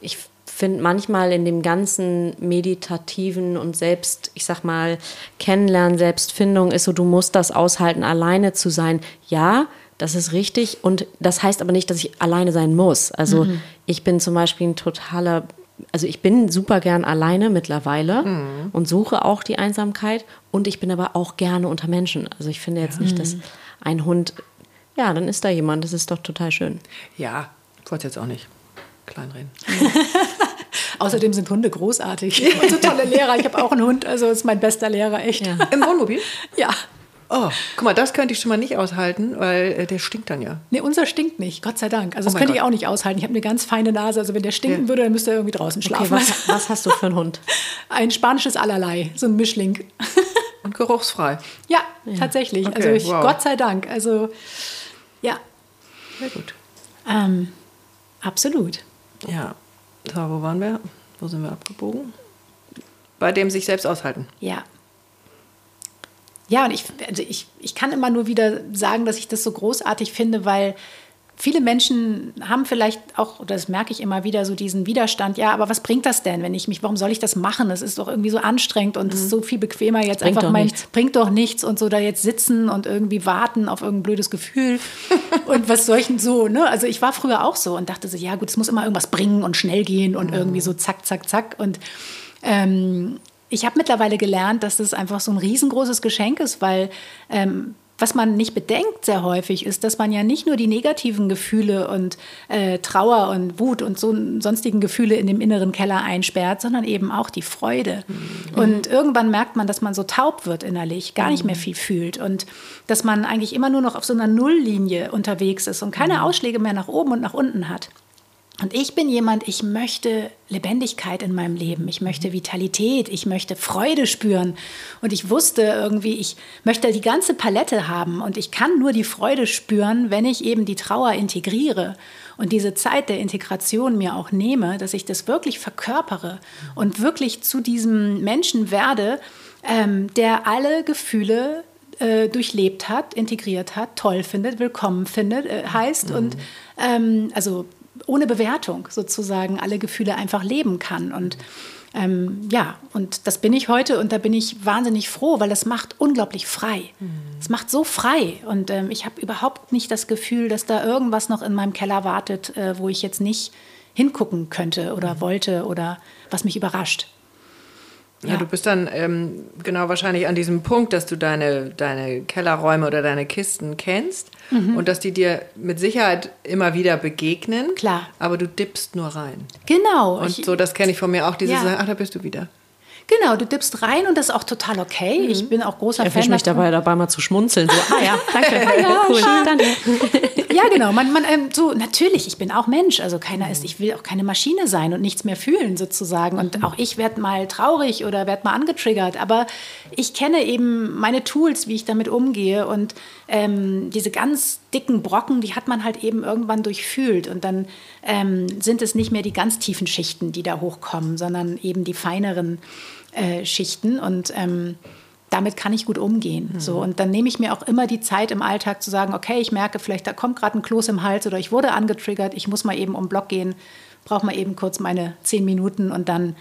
ich finde manchmal in dem ganzen meditativen und selbst, ich sag mal, Kennenlernen, Selbstfindung ist so, du musst das aushalten, alleine zu sein. Ja, das ist richtig. Und das heißt aber nicht, dass ich alleine sein muss. Also mhm. ich bin zum Beispiel ein totaler, also ich bin super gern alleine mittlerweile mhm. und suche auch die Einsamkeit. Und ich bin aber auch gerne unter Menschen. Also ich finde jetzt ja. nicht, dass mhm. ein Hund, ja, dann ist da jemand. Das ist doch total schön. Ja, wollte jetzt auch nicht kleinreden. [laughs] Außerdem sind Hunde großartig. [laughs] Ich bin so tolle Lehrer. Ich habe auch einen Hund, also ist mein bester Lehrer, echt. Ja. Im Wohnmobil? Ja. Oh, guck mal, das könnte ich schon mal nicht aushalten, weil äh, der stinkt dann ja. Nee, unser stinkt nicht, Gott sei Dank. Also oh das könnte Gott. ich auch nicht aushalten. Ich habe eine ganz feine Nase. Also wenn der stinken ja. würde, dann müsste er irgendwie draußen schlafen. Okay, was, was, hast du für einen Hund? [laughs] Ein spanisches Allerlei, so ein Mischling. [laughs] Und geruchsfrei? Ja, ja. tatsächlich. Okay, also ich, wow. Gott sei Dank. Also ja. Sehr gut. Ähm, absolut. Ja. So, wo waren wir? Wo sind wir abgebogen? Bei dem sich selbst aushalten. Ja. Ja, und ich, also ich, ich kann immer nur wieder sagen, dass ich das so großartig finde, weil viele Menschen haben vielleicht auch, das merke ich immer wieder, so diesen Widerstand, ja, aber was bringt das denn, wenn ich mich, warum soll ich das machen? Das ist doch irgendwie so anstrengend und es mhm. ist so viel bequemer jetzt bringt einfach mein, nichts. bringt doch nichts und so da jetzt sitzen und irgendwie warten auf irgendein blödes Gefühl [laughs] und was solchen so, ne? Also ich war früher auch so und dachte so, ja gut, es muss immer irgendwas bringen und schnell gehen und mhm. irgendwie so zack, zack, zack und ähm, ich habe mittlerweile gelernt, dass das einfach so ein riesengroßes Geschenk ist, weil ähm, was man nicht bedenkt sehr häufig ist, dass man ja nicht nur die negativen Gefühle und äh, Trauer und Wut und so sonstigen Gefühle in dem inneren Keller einsperrt, sondern eben auch die Freude. Mhm. Und irgendwann merkt man, dass man so taub wird innerlich, gar nicht mehr viel fühlt und dass man eigentlich immer nur noch auf so einer Nulllinie unterwegs ist und keine mhm. Ausschläge mehr nach oben und nach unten hat. Und ich bin jemand, ich möchte Lebendigkeit in meinem Leben, ich möchte Vitalität, ich möchte Freude spüren. Und ich wusste irgendwie, ich möchte die ganze Palette haben und ich kann nur die Freude spüren, wenn ich eben die Trauer integriere und diese Zeit der Integration mir auch nehme, dass ich das wirklich verkörpere und wirklich zu diesem Menschen werde, ähm, der alle Gefühle äh, durchlebt hat, integriert hat, toll findet, willkommen findet, äh, heißt mhm. und ähm, also ohne Bewertung sozusagen alle Gefühle einfach leben kann. Und ähm, ja, und das bin ich heute und da bin ich wahnsinnig froh, weil es macht unglaublich frei. Mhm. Es macht so frei und ähm, ich habe überhaupt nicht das Gefühl, dass da irgendwas noch in meinem Keller wartet, äh, wo ich jetzt nicht hingucken könnte oder mhm. wollte oder was mich überrascht. Ja, ja, du bist dann ähm, genau wahrscheinlich an diesem Punkt, dass du deine, deine Kellerräume oder deine Kisten kennst mhm. und dass die dir mit Sicherheit immer wieder begegnen. Klar. Aber du dippst nur rein. Genau. Und ich, so, das kenne ich von mir auch, dieses, ja. ach, da bist du wieder. Genau, du dippst rein und das ist auch total okay. Mhm. Ich bin auch großer ich Fan. mich dabei, dabei mal zu schmunzeln. So, ah ja, danke. [laughs] ja, cool. Danke. [laughs] ja, genau. Man, man, ähm, so, natürlich, ich bin auch Mensch. Also keiner ist, ich will auch keine Maschine sein und nichts mehr fühlen sozusagen. Und auch ich werde mal traurig oder werde mal angetriggert. Aber ich kenne eben meine Tools, wie ich damit umgehe. Und ähm, diese ganz dicken Brocken, die hat man halt eben irgendwann durchfühlt. Und dann ähm, sind es nicht mehr die ganz tiefen Schichten, die da hochkommen, sondern eben die feineren äh, Schichten. Und ähm, damit kann ich gut umgehen. Mhm. So, und dann nehme ich mir auch immer die Zeit im Alltag zu sagen, okay, ich merke vielleicht, da kommt gerade ein Kloß im Hals oder ich wurde angetriggert, ich muss mal eben um den Block gehen, brauche mal eben kurz meine zehn Minuten und dann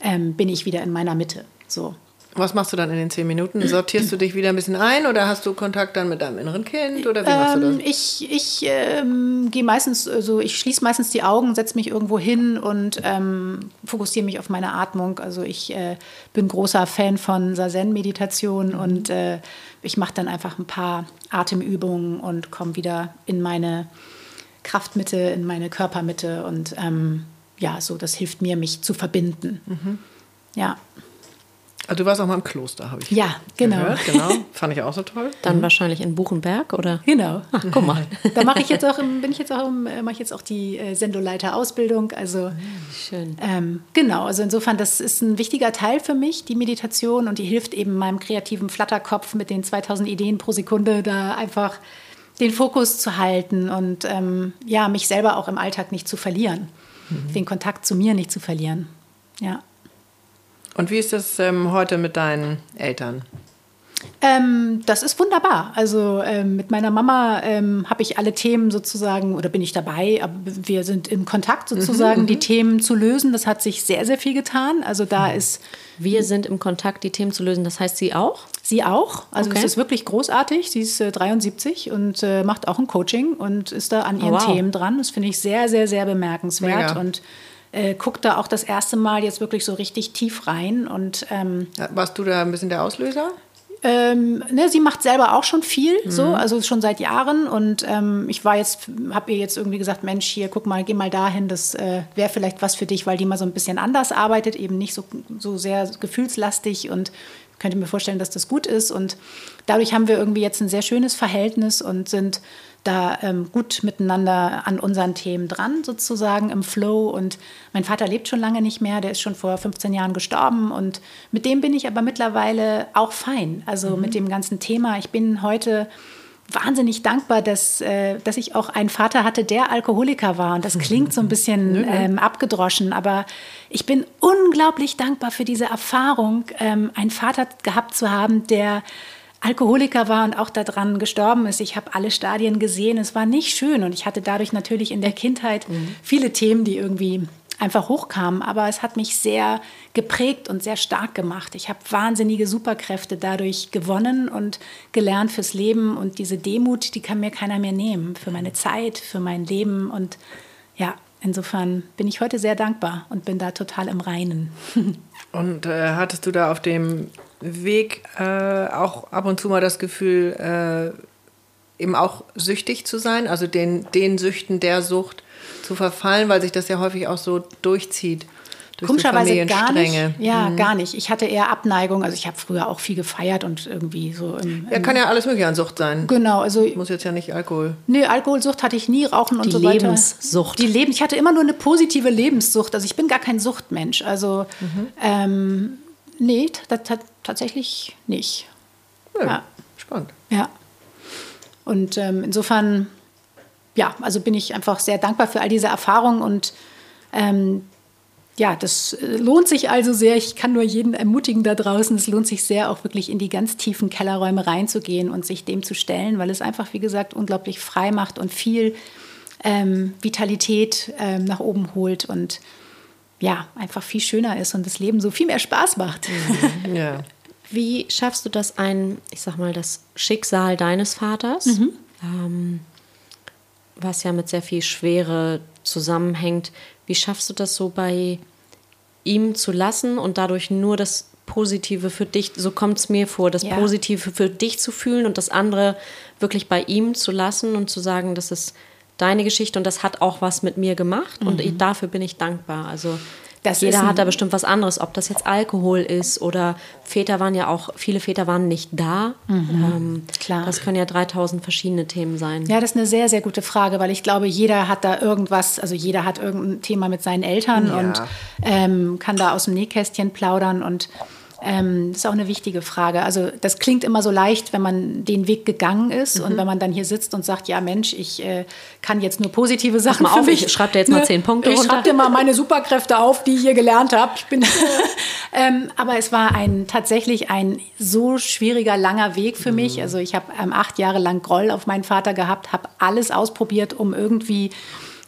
ähm, bin ich wieder in meiner Mitte. So. Was machst du dann in den zehn Minuten? Sortierst du dich wieder ein bisschen ein oder hast du Kontakt dann mit deinem inneren Kind oder wie machst du das? Ähm, ich ich ähm, gehe meistens, also ich schließe meistens die Augen, setze mich irgendwo hin und ähm, fokussiere mich auf meine Atmung. Also ich äh, bin großer Fan von Sazen-Meditation mhm. und äh, ich mache dann einfach ein paar Atemübungen und komme wieder in meine Kraftmitte, in meine Körpermitte und ähm, ja, so das hilft mir, mich zu verbinden. Mhm. Ja. Also du warst auch mal im Kloster, habe ich Ja, genau. Gehört, [laughs] genau. Fand ich auch so toll. Dann mhm. wahrscheinlich in Buchenberg, oder? Genau. Ach, guck mal. [laughs] da mache ich jetzt auch, im, bin ich jetzt auch, im, äh, mache ich jetzt auch die äh, Sendoleiter-Ausbildung. Also ah, schön. Ähm, genau. Also insofern, das ist ein wichtiger Teil für mich, die Meditation, und die hilft eben meinem kreativen Flatterkopf mit den 2000 Ideen pro Sekunde da einfach den Fokus zu halten und ähm, ja mich selber auch im Alltag nicht zu verlieren, mhm. den Kontakt zu mir nicht zu verlieren. Ja. Und wie ist das ähm, heute mit deinen Eltern? Ähm, das ist wunderbar. Also ähm, mit meiner Mama ähm, habe ich alle Themen sozusagen, oder bin ich dabei, aber wir sind im Kontakt sozusagen, mhm, die mhm. Themen zu lösen. Das hat sich sehr, sehr viel getan. Also da mhm. ist. Wir sind im Kontakt, die Themen zu lösen. Das heißt, Sie auch? Sie auch. Also okay. es ist wirklich großartig. Sie ist äh, 73 und äh, macht auch ein Coaching und ist da an ihren oh, wow. Themen dran. Das finde ich sehr, sehr, sehr bemerkenswert. Mega. Und äh, guckt da auch das erste Mal jetzt wirklich so richtig tief rein. Und, ähm, Warst du da ein bisschen der Auslöser? Ähm, ne, sie macht selber auch schon viel, mhm. so, also schon seit Jahren. Und ähm, ich war jetzt, habe ihr jetzt irgendwie gesagt, Mensch, hier, guck mal, geh mal dahin, das äh, wäre vielleicht was für dich, weil die mal so ein bisschen anders arbeitet, eben nicht so, so sehr gefühlslastig und könnte mir vorstellen, dass das gut ist. Und dadurch haben wir irgendwie jetzt ein sehr schönes Verhältnis und sind da ähm, gut miteinander an unseren Themen dran, sozusagen im Flow. Und mein Vater lebt schon lange nicht mehr, der ist schon vor 15 Jahren gestorben. Und mit dem bin ich aber mittlerweile auch fein. Also mhm. mit dem ganzen Thema. Ich bin heute wahnsinnig dankbar, dass, äh, dass ich auch einen Vater hatte, der Alkoholiker war. Und das klingt so ein bisschen ähm, abgedroschen, aber ich bin unglaublich dankbar für diese Erfahrung, ähm, einen Vater gehabt zu haben, der Alkoholiker war und auch daran gestorben ist. Ich habe alle Stadien gesehen. Es war nicht schön und ich hatte dadurch natürlich in der Kindheit mhm. viele Themen, die irgendwie einfach hochkamen. Aber es hat mich sehr geprägt und sehr stark gemacht. Ich habe wahnsinnige Superkräfte dadurch gewonnen und gelernt fürs Leben. Und diese Demut, die kann mir keiner mehr nehmen. Für meine Zeit, für mein Leben. Und ja, insofern bin ich heute sehr dankbar und bin da total im Reinen. [laughs] und äh, hattest du da auf dem Weg äh, auch ab und zu mal das Gefühl, äh, eben auch süchtig zu sein, also den, den Süchten der Sucht zu verfallen, weil sich das ja häufig auch so durchzieht. Komischerweise gar nicht. Ja, mhm. gar nicht. Ich hatte eher Abneigung. Also ich habe früher auch viel gefeiert und irgendwie so. Im, im ja, kann ja alles mögliche an Sucht sein. Genau, also muss jetzt ja nicht Alkohol. Nee, Alkoholsucht hatte ich nie, Rauchen und Die so weiter. Die Lebenssucht. Die Lebens. Ich hatte immer nur eine positive Lebenssucht. Also ich bin gar kein Suchtmensch. Also mhm. ähm, nee, tatsächlich nicht. Ja, ja. Spannend. Ja. Und ähm, insofern, ja, also bin ich einfach sehr dankbar für all diese Erfahrungen und ähm, ja, das äh, lohnt sich also sehr. Ich kann nur jeden ermutigen da draußen. Es lohnt sich sehr, auch wirklich in die ganz tiefen Kellerräume reinzugehen und sich dem zu stellen, weil es einfach, wie gesagt, unglaublich frei macht und viel ähm, Vitalität ähm, nach oben holt und ja, einfach viel schöner ist und das Leben so viel mehr Spaß macht. Mhm. Ja. [laughs] Wie schaffst du das ein, ich sag mal, das Schicksal deines Vaters, mhm. ähm, was ja mit sehr viel Schwere zusammenhängt, wie schaffst du das so bei ihm zu lassen und dadurch nur das Positive für dich, so kommt es mir vor, das ja. Positive für dich zu fühlen und das andere wirklich bei ihm zu lassen und zu sagen, das ist deine Geschichte und das hat auch was mit mir gemacht mhm. und ich, dafür bin ich dankbar. Also das Jeder hat da bestimmt was anderes, ob das jetzt Alkohol ist oder Väter waren ja auch, viele Väter waren nicht da. Mhm, ähm, klar. Das können ja 3000 verschiedene Themen sein. Ja, das ist eine sehr, sehr gute Frage, weil ich glaube, jeder hat da irgendwas, also jeder hat irgendein Thema mit seinen Eltern ja. und ähm, kann da aus dem Nähkästchen plaudern und ähm, das ist auch eine wichtige Frage. Also das klingt immer so leicht, wenn man den Weg gegangen ist mhm. und wenn man dann hier sitzt und sagt, ja Mensch, ich äh, kann jetzt nur positive Sachen mal für auf, mich. Ich schreibe dir jetzt mal ne? zehn Punkte Ich schreibe dir mal meine Superkräfte auf, die ich hier gelernt habe. Ich bin [laughs] ähm, aber es war ein tatsächlich ein so schwieriger, langer Weg für mhm. mich. Also ich habe ähm, acht Jahre lang Groll auf meinen Vater gehabt, habe alles ausprobiert, um irgendwie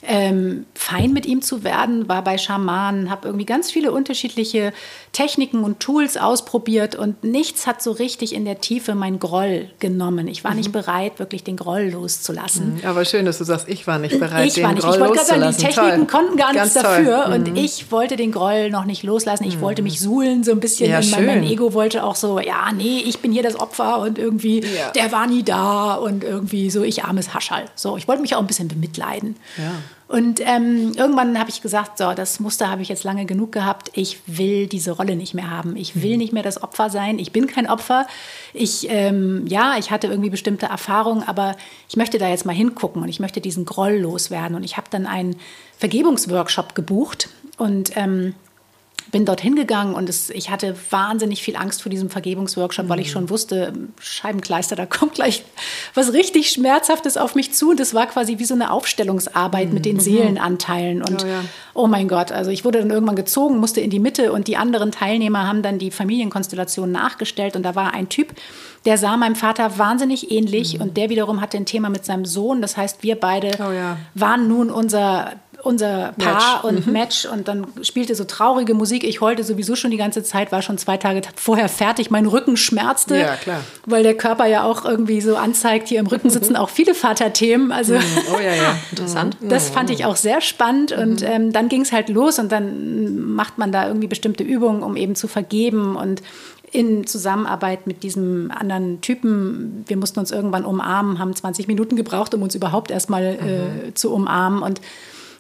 ähm, fein mit ihm zu werden, war bei Schamanen, habe irgendwie ganz viele unterschiedliche Techniken und Tools ausprobiert und nichts hat so richtig in der Tiefe mein Groll genommen. Ich war mhm. nicht bereit, wirklich den Groll loszulassen. Mhm. Aber schön, dass du sagst, ich war nicht bereit, ich den war nicht. Groll ich wollte gerade sagen, die Techniken toll. konnten gar nichts dafür mhm. und ich wollte den Groll noch nicht loslassen. Ich wollte mich mhm. suhlen so ein bisschen. Ja, mein, mein, Ego wollte auch so, ja, nee, ich bin hier das Opfer und irgendwie, ja. der war nie da und irgendwie so, ich armes Haschall. So, ich wollte mich auch ein bisschen bemitleiden. Ja. Und ähm, irgendwann habe ich gesagt, so, das Muster habe ich jetzt lange genug gehabt. Ich will diese Rolle nicht mehr haben. Ich will mhm. nicht mehr das Opfer sein. Ich bin kein Opfer. Ich, ähm, ja, ich hatte irgendwie bestimmte Erfahrungen, aber ich möchte da jetzt mal hingucken und ich möchte diesen Groll loswerden. Und ich habe dann einen Vergebungsworkshop gebucht und ähm, bin dorthin gegangen und es, ich hatte wahnsinnig viel Angst vor diesem Vergebungsworkshop, mhm. weil ich mhm. schon wusste, Scheibenkleister, da kommt gleich was richtig Schmerzhaftes auf mich zu. Und das war quasi wie so eine Aufstellungsarbeit mhm. mit den mhm. Seelenanteilen. Und oh, ja. oh mein Gott, also ich wurde dann irgendwann gezogen, musste in die Mitte und die anderen Teilnehmer haben dann die Familienkonstellation nachgestellt. Und da war ein Typ, der sah meinem Vater wahnsinnig ähnlich mhm. und der wiederum hatte ein Thema mit seinem Sohn. Das heißt, wir beide oh, ja. waren nun unser unser Paar Match. und mhm. Match und dann spielte so traurige Musik. Ich heulte sowieso schon die ganze Zeit, war schon zwei Tage vorher fertig. Mein Rücken schmerzte, ja, weil der Körper ja auch irgendwie so anzeigt, hier im Rücken sitzen auch viele Vaterthemen. Also mhm. oh ja, ja, [laughs] interessant. Das fand ich auch sehr spannend und mhm. ähm, dann ging es halt los und dann macht man da irgendwie bestimmte Übungen, um eben zu vergeben und in Zusammenarbeit mit diesem anderen Typen. Wir mussten uns irgendwann umarmen, haben 20 Minuten gebraucht, um uns überhaupt erstmal äh, mhm. zu umarmen und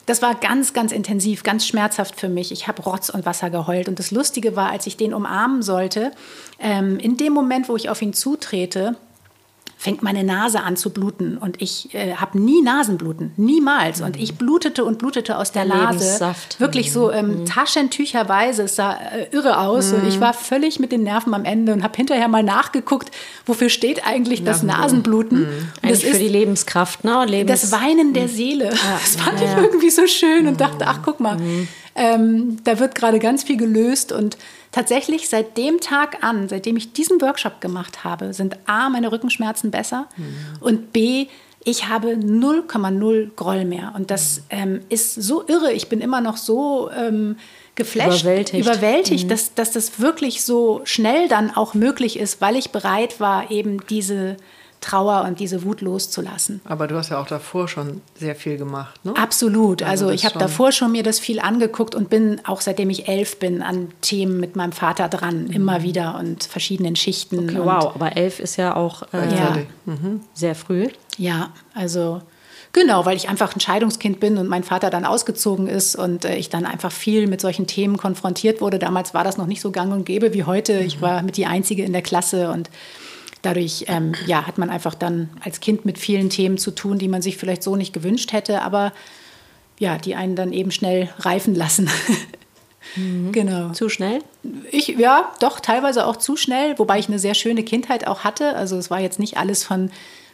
das war ganz, ganz intensiv, ganz schmerzhaft für mich. Ich habe Rotz und Wasser geheult. Und das Lustige war, als ich den umarmen sollte, ähm, in dem Moment, wo ich auf ihn zutrete, fängt meine Nase an zu bluten und ich äh, habe nie Nasenbluten, niemals. Und ich blutete und blutete aus der, der Nase. Lebenssaft. Wirklich so ähm, mhm. Taschentücherweise. Es sah äh, irre aus mhm. und ich war völlig mit den Nerven am Ende und habe hinterher mal nachgeguckt, wofür steht eigentlich das Nasenbluten. Mhm. Das ist für die Lebenskraft, ne? Lebens das Weinen der mhm. Seele. Ja. Das fand ja. ich irgendwie so schön und dachte, ach guck mal, mhm. Ähm, da wird gerade ganz viel gelöst und tatsächlich seit dem Tag an, seitdem ich diesen Workshop gemacht habe, sind A, meine Rückenschmerzen besser mhm. und B, ich habe 0,0 Groll mehr. Und das mhm. ähm, ist so irre. Ich bin immer noch so ähm, geflasht, überwältigt, überwältigt mhm. dass, dass das wirklich so schnell dann auch möglich ist, weil ich bereit war, eben diese Trauer und diese Wut loszulassen. Aber du hast ja auch davor schon sehr viel gemacht, ne? Absolut. Also, also ich habe davor schon mir das viel angeguckt und bin auch seitdem ich elf bin an Themen mit meinem Vater dran, mhm. immer wieder und verschiedenen Schichten. Okay, wow, aber elf ist ja auch äh, ja. Mhm. sehr früh. Ja, also Genau, weil ich einfach ein Scheidungskind bin und mein Vater dann ausgezogen ist und äh, ich dann einfach viel mit solchen Themen konfrontiert wurde. Damals war das noch nicht so gang und gäbe wie heute. Mhm. Ich war mit die Einzige in der Klasse und dadurch ähm, ja, hat man einfach dann als Kind mit vielen Themen zu tun, die man sich vielleicht so nicht gewünscht hätte, aber ja, die einen dann eben schnell reifen lassen. [laughs] Mhm. Genau. Zu schnell? Ich, ja, doch, teilweise auch zu schnell, wobei ich eine sehr schöne Kindheit auch hatte. Also es war jetzt nicht alles von,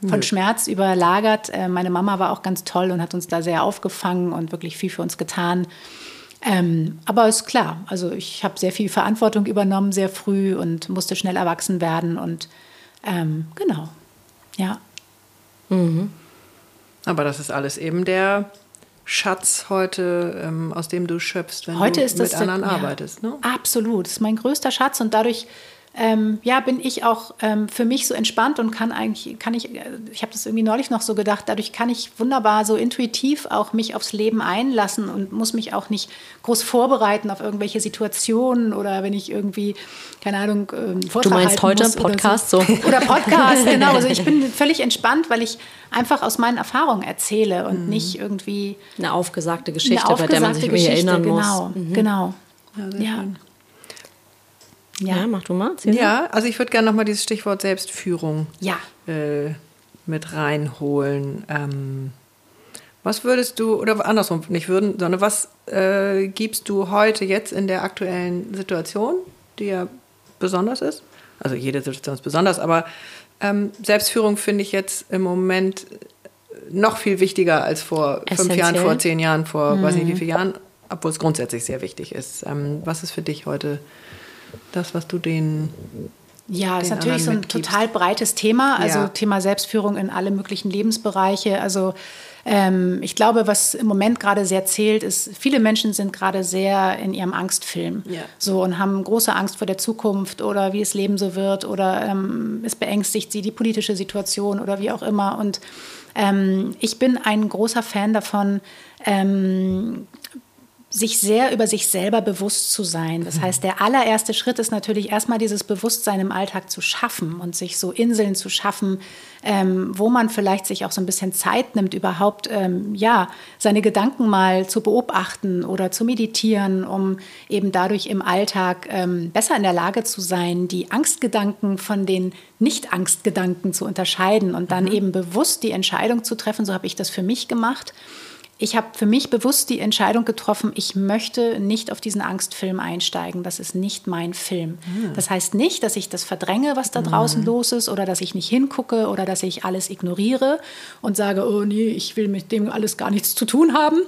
von Schmerz überlagert. Äh, meine Mama war auch ganz toll und hat uns da sehr aufgefangen und wirklich viel für uns getan. Ähm, aber ist klar, also ich habe sehr viel Verantwortung übernommen, sehr früh und musste schnell erwachsen werden und ähm, genau, ja. Mhm. Aber das ist alles eben der Schatz heute, ähm, aus dem du schöpfst, wenn heute du mit anderen der, arbeitest. Ne? Absolut, das ist mein größter Schatz und dadurch ähm, ja, bin ich auch ähm, für mich so entspannt und kann eigentlich, kann ich, äh, ich habe das irgendwie neulich noch so gedacht, dadurch kann ich wunderbar so intuitiv auch mich aufs Leben einlassen und muss mich auch nicht groß vorbereiten auf irgendwelche Situationen oder wenn ich irgendwie, keine Ahnung, ähm, Du meinst heute Podcast oder so. so. Oder Podcast, [laughs] genau. Also ich bin völlig entspannt, weil ich einfach aus meinen Erfahrungen erzähle und mhm. nicht irgendwie eine aufgesagte Geschichte, eine aufgesagte bei der man sich Geschichte, erinnern genau, muss. Mhm. Genau, ja. ja. Ja, ja mach du mal. Ja, also ich würde gerne nochmal dieses Stichwort Selbstführung ja. äh, mit reinholen. Ähm, was würdest du, oder andersrum nicht würden, sondern was äh, gibst du heute jetzt in der aktuellen Situation, die ja besonders ist? Also jede Situation ist besonders, aber ähm, Selbstführung finde ich jetzt im Moment noch viel wichtiger als vor Essentiell. fünf Jahren, vor zehn Jahren, vor mhm. weiß nicht wie vielen Jahren, obwohl es grundsätzlich sehr wichtig ist. Ähm, was ist für dich heute das, was du den Ja, ist natürlich so ein mitgibst. total breites Thema. Also ja. Thema Selbstführung in alle möglichen Lebensbereiche. Also ähm, ich glaube, was im Moment gerade sehr zählt, ist, viele Menschen sind gerade sehr in ihrem Angstfilm. Ja. So und haben große Angst vor der Zukunft oder wie es Leben so wird oder ähm, es beängstigt sie die politische Situation oder wie auch immer. Und ähm, ich bin ein großer Fan davon, ähm, sich sehr über sich selber bewusst zu sein. Das heißt, der allererste Schritt ist natürlich erstmal dieses Bewusstsein im Alltag zu schaffen und sich so Inseln zu schaffen, ähm, wo man vielleicht sich auch so ein bisschen Zeit nimmt, überhaupt ähm, ja seine Gedanken mal zu beobachten oder zu meditieren, um eben dadurch im Alltag ähm, besser in der Lage zu sein, die Angstgedanken von den Nicht-Angstgedanken zu unterscheiden und dann mhm. eben bewusst die Entscheidung zu treffen. So habe ich das für mich gemacht ich habe für mich bewusst die Entscheidung getroffen, ich möchte nicht auf diesen Angstfilm einsteigen. Das ist nicht mein Film. Mhm. Das heißt nicht, dass ich das verdränge, was da draußen mhm. los ist, oder dass ich nicht hingucke oder dass ich alles ignoriere und sage, oh nee, ich will mit dem alles gar nichts zu tun haben.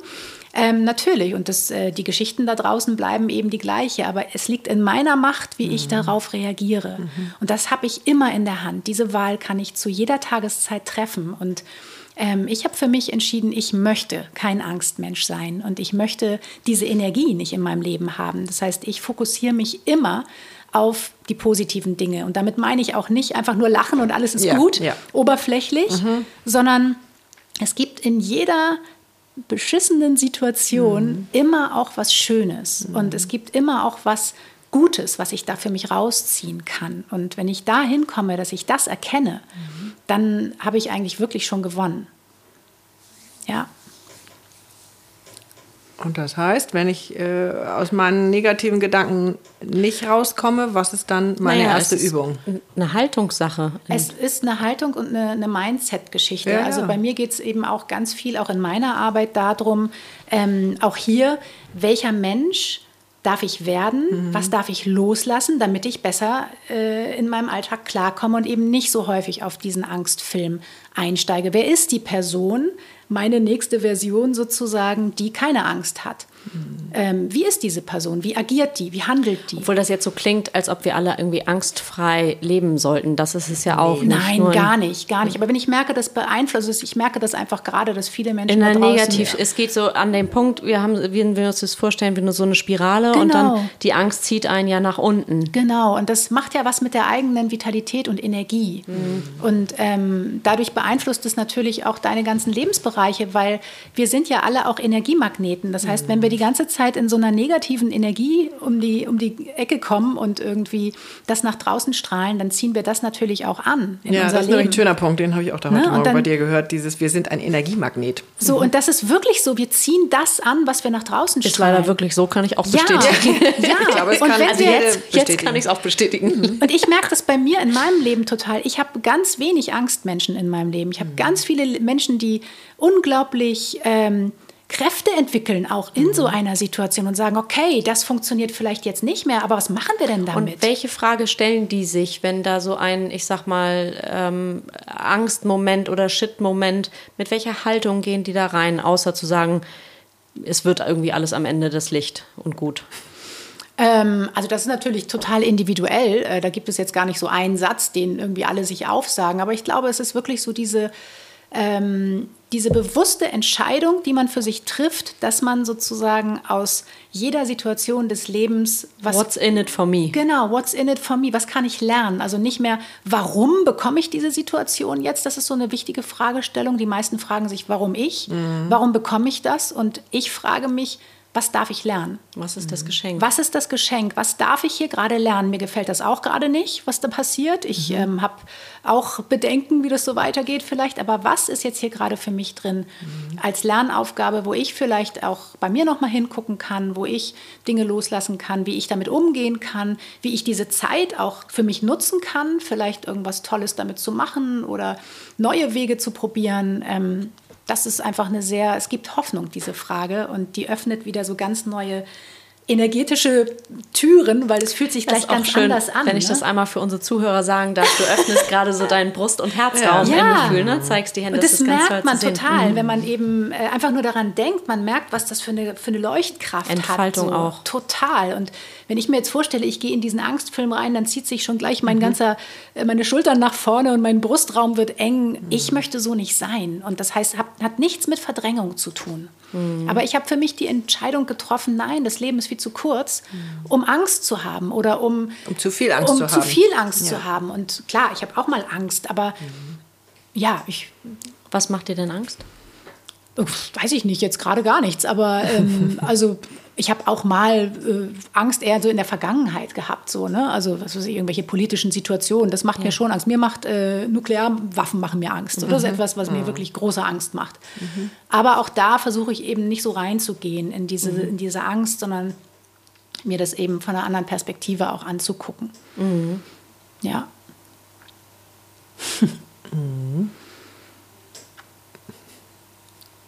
Ähm, natürlich, und das, äh, die Geschichten da draußen bleiben eben die gleiche, aber es liegt in meiner Macht, wie mhm. ich darauf reagiere. Mhm. Und das habe ich immer in der Hand. Diese Wahl kann ich zu jeder Tageszeit treffen. Und ähm, ich habe für mich entschieden, ich möchte kein Angstmensch sein und ich möchte diese Energie nicht in meinem Leben haben. Das heißt, ich fokussiere mich immer auf die positiven Dinge. Und damit meine ich auch nicht einfach nur lachen und alles ist ja, gut, ja. oberflächlich, mhm. sondern es gibt in jeder beschissenen Situation mhm. immer auch was Schönes. Mhm. Und es gibt immer auch was Gutes, was ich da für mich rausziehen kann. Und wenn ich da hinkomme, dass ich das erkenne, mhm. Dann habe ich eigentlich wirklich schon gewonnen. Ja. Und das heißt, wenn ich äh, aus meinen negativen Gedanken nicht rauskomme, was ist dann meine naja, erste Übung? Eine Haltungssache. Es ist eine Haltung und eine, eine Mindset-Geschichte. Ja, also bei mir geht es eben auch ganz viel, auch in meiner Arbeit darum, ähm, auch hier, welcher Mensch darf ich werden, mhm. was darf ich loslassen, damit ich besser äh, in meinem Alltag klarkomme und eben nicht so häufig auf diesen Angstfilm einsteige. Wer ist die Person, meine nächste Version sozusagen, die keine Angst hat? Ähm, wie ist diese Person? Wie agiert die? Wie handelt die? Obwohl das jetzt so klingt, als ob wir alle irgendwie angstfrei leben sollten. Das ist es ja auch nee, nicht. Nein, gar nicht, gar nicht. Aber wenn ich merke, das beeinflusst es, ich merke das einfach gerade, dass viele Menschen. In der Negativ, es geht so an den Punkt, wir haben, wenn wir uns das vorstellen, wie nur so eine Spirale genau. und dann genau. die Angst zieht einen ja nach unten. Genau, und das macht ja was mit der eigenen Vitalität und Energie. Mhm. Und ähm, dadurch beeinflusst es natürlich auch deine ganzen Lebensbereiche, weil wir sind ja alle auch Energiemagneten. Das heißt, mhm. wenn wir die ganze Zeit in so einer negativen Energie um die, um die Ecke kommen und irgendwie das nach draußen strahlen, dann ziehen wir das natürlich auch an. ja, das ist Leben. ein schöner Punkt, den habe ich auch da heute ne? Morgen dann, bei dir gehört, dieses, wir sind ein Energiemagnet. So, mhm. und das ist wirklich so, wir ziehen das an, was wir nach draußen ist strahlen. Ist leider wirklich so, kann ich auch bestätigen. Ja, [laughs] ja. ich glaube, es und kann also jetzt, jetzt kann ich es auch bestätigen. Mhm. Und ich merke das bei mir in meinem Leben total. Ich habe ganz wenig Angstmenschen in meinem Leben. Ich habe mhm. ganz viele Menschen, die unglaublich... Ähm, Kräfte entwickeln, auch in mhm. so einer Situation und sagen, okay, das funktioniert vielleicht jetzt nicht mehr, aber was machen wir denn damit? Und welche Frage stellen die sich, wenn da so ein, ich sag mal, ähm, Angstmoment oder Shit-Moment, mit welcher Haltung gehen die da rein, außer zu sagen, es wird irgendwie alles am Ende das Licht und gut? Ähm, also das ist natürlich total individuell. Äh, da gibt es jetzt gar nicht so einen Satz, den irgendwie alle sich aufsagen. Aber ich glaube, es ist wirklich so diese ähm, diese bewusste Entscheidung, die man für sich trifft, dass man sozusagen aus jeder Situation des Lebens was What's in it for me? Genau, what's in it for me? Was kann ich lernen? Also nicht mehr, warum bekomme ich diese Situation jetzt? Das ist so eine wichtige Fragestellung. Die meisten fragen sich, warum ich? Mhm. Warum bekomme ich das? Und ich frage mich, was darf ich lernen? Was ist das Geschenk? Was ist das Geschenk? Was darf ich hier gerade lernen? Mir gefällt das auch gerade nicht, was da passiert. Ich mhm. ähm, habe auch Bedenken, wie das so weitergeht vielleicht. Aber was ist jetzt hier gerade für mich drin mhm. als Lernaufgabe, wo ich vielleicht auch bei mir nochmal hingucken kann, wo ich Dinge loslassen kann, wie ich damit umgehen kann, wie ich diese Zeit auch für mich nutzen kann, vielleicht irgendwas Tolles damit zu machen oder neue Wege zu probieren. Ähm, das ist einfach eine sehr, es gibt Hoffnung, diese Frage, und die öffnet wieder so ganz neue energetische Türen, weil es fühlt sich gleich ganz schön, anders an. Wenn ich ne? das einmal für unsere Zuhörer sagen darf, du öffnest [laughs] gerade so deinen Brust- und Herzraum ja. im Gefühl, ne? zeigst die Hände. Und das, das merkt man total, mhm. wenn man eben äh, einfach nur daran denkt, man merkt, was das für eine, für eine Leuchtkraft Entfaltung hat. So. auch. Total. Und wenn ich mir jetzt vorstelle, ich gehe in diesen Angstfilm rein, dann zieht sich schon gleich mein mhm. ganzer, äh, meine Schultern nach vorne und mein Brustraum wird eng. Mhm. Ich möchte so nicht sein. Und das heißt, hat, hat nichts mit Verdrängung zu tun. Mhm. Aber ich habe für mich die Entscheidung getroffen, nein, das Leben ist viel zu kurz, mhm. um Angst zu haben oder um, um zu viel Angst um zu zu haben. Viel Angst ja. zu haben. Und klar, ich habe auch mal Angst, aber mhm. ja, ich. Was macht dir denn Angst? Weiß ich nicht, jetzt gerade gar nichts, aber ähm, [laughs] also ich habe auch mal äh, Angst eher so in der Vergangenheit gehabt, so, ne? Also was weiß ich, irgendwelche politischen Situationen. Das macht ja. mir schon Angst. Mir macht äh, Nuklearwaffen machen mir Angst. Mhm. Das ist etwas, was mir mhm. wirklich große Angst macht. Mhm. Aber auch da versuche ich eben nicht so reinzugehen in diese, mhm. in diese Angst, sondern mir das eben von einer anderen Perspektive auch anzugucken. Mhm. Ja. Mhm.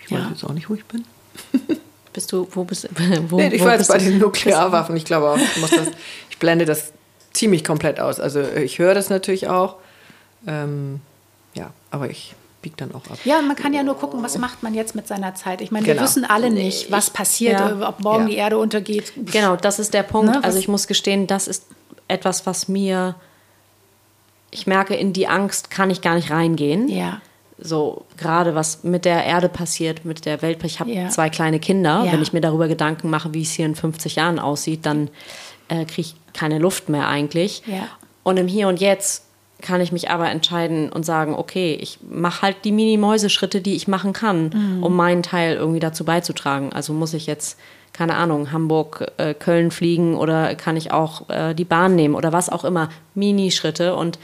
Ich weiß ja. jetzt auch nicht, wo ich bin. [laughs] Bist du, wo bist [laughs] wo, nee, ich war jetzt bei den Nuklearwaffen. Ich glaube auch, ich, das, ich blende das ziemlich komplett aus. Also ich höre das natürlich auch. Ähm, ja, aber ich biege dann auch ab. Ja, man kann ja nur gucken, was macht man jetzt mit seiner Zeit. Ich meine, genau. wir wissen alle nicht, was passiert, ja. ob morgen ja. die Erde untergeht. Genau, das ist der Punkt. Ne, also ich muss gestehen, das ist etwas, was mir, ich merke, in die Angst kann ich gar nicht reingehen. Ja so gerade was mit der Erde passiert, mit der Welt. Ich habe ja. zwei kleine Kinder. Ja. Wenn ich mir darüber Gedanken mache, wie es hier in 50 Jahren aussieht, dann äh, kriege ich keine Luft mehr eigentlich. Ja. Und im Hier und Jetzt kann ich mich aber entscheiden und sagen, okay, ich mache halt die Mini-Mäuseschritte, die ich machen kann, mhm. um meinen Teil irgendwie dazu beizutragen. Also muss ich jetzt keine Ahnung, Hamburg, äh, Köln fliegen oder kann ich auch äh, die Bahn nehmen oder was auch immer, Minischritte. Und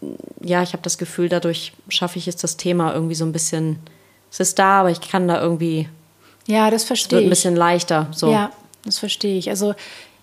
äh, ja, ich habe das Gefühl, dadurch schaffe ich es das Thema irgendwie so ein bisschen, es ist da, aber ich kann da irgendwie. Ja, das verstehe ich. ein bisschen leichter. So. Ja, das verstehe ich. Also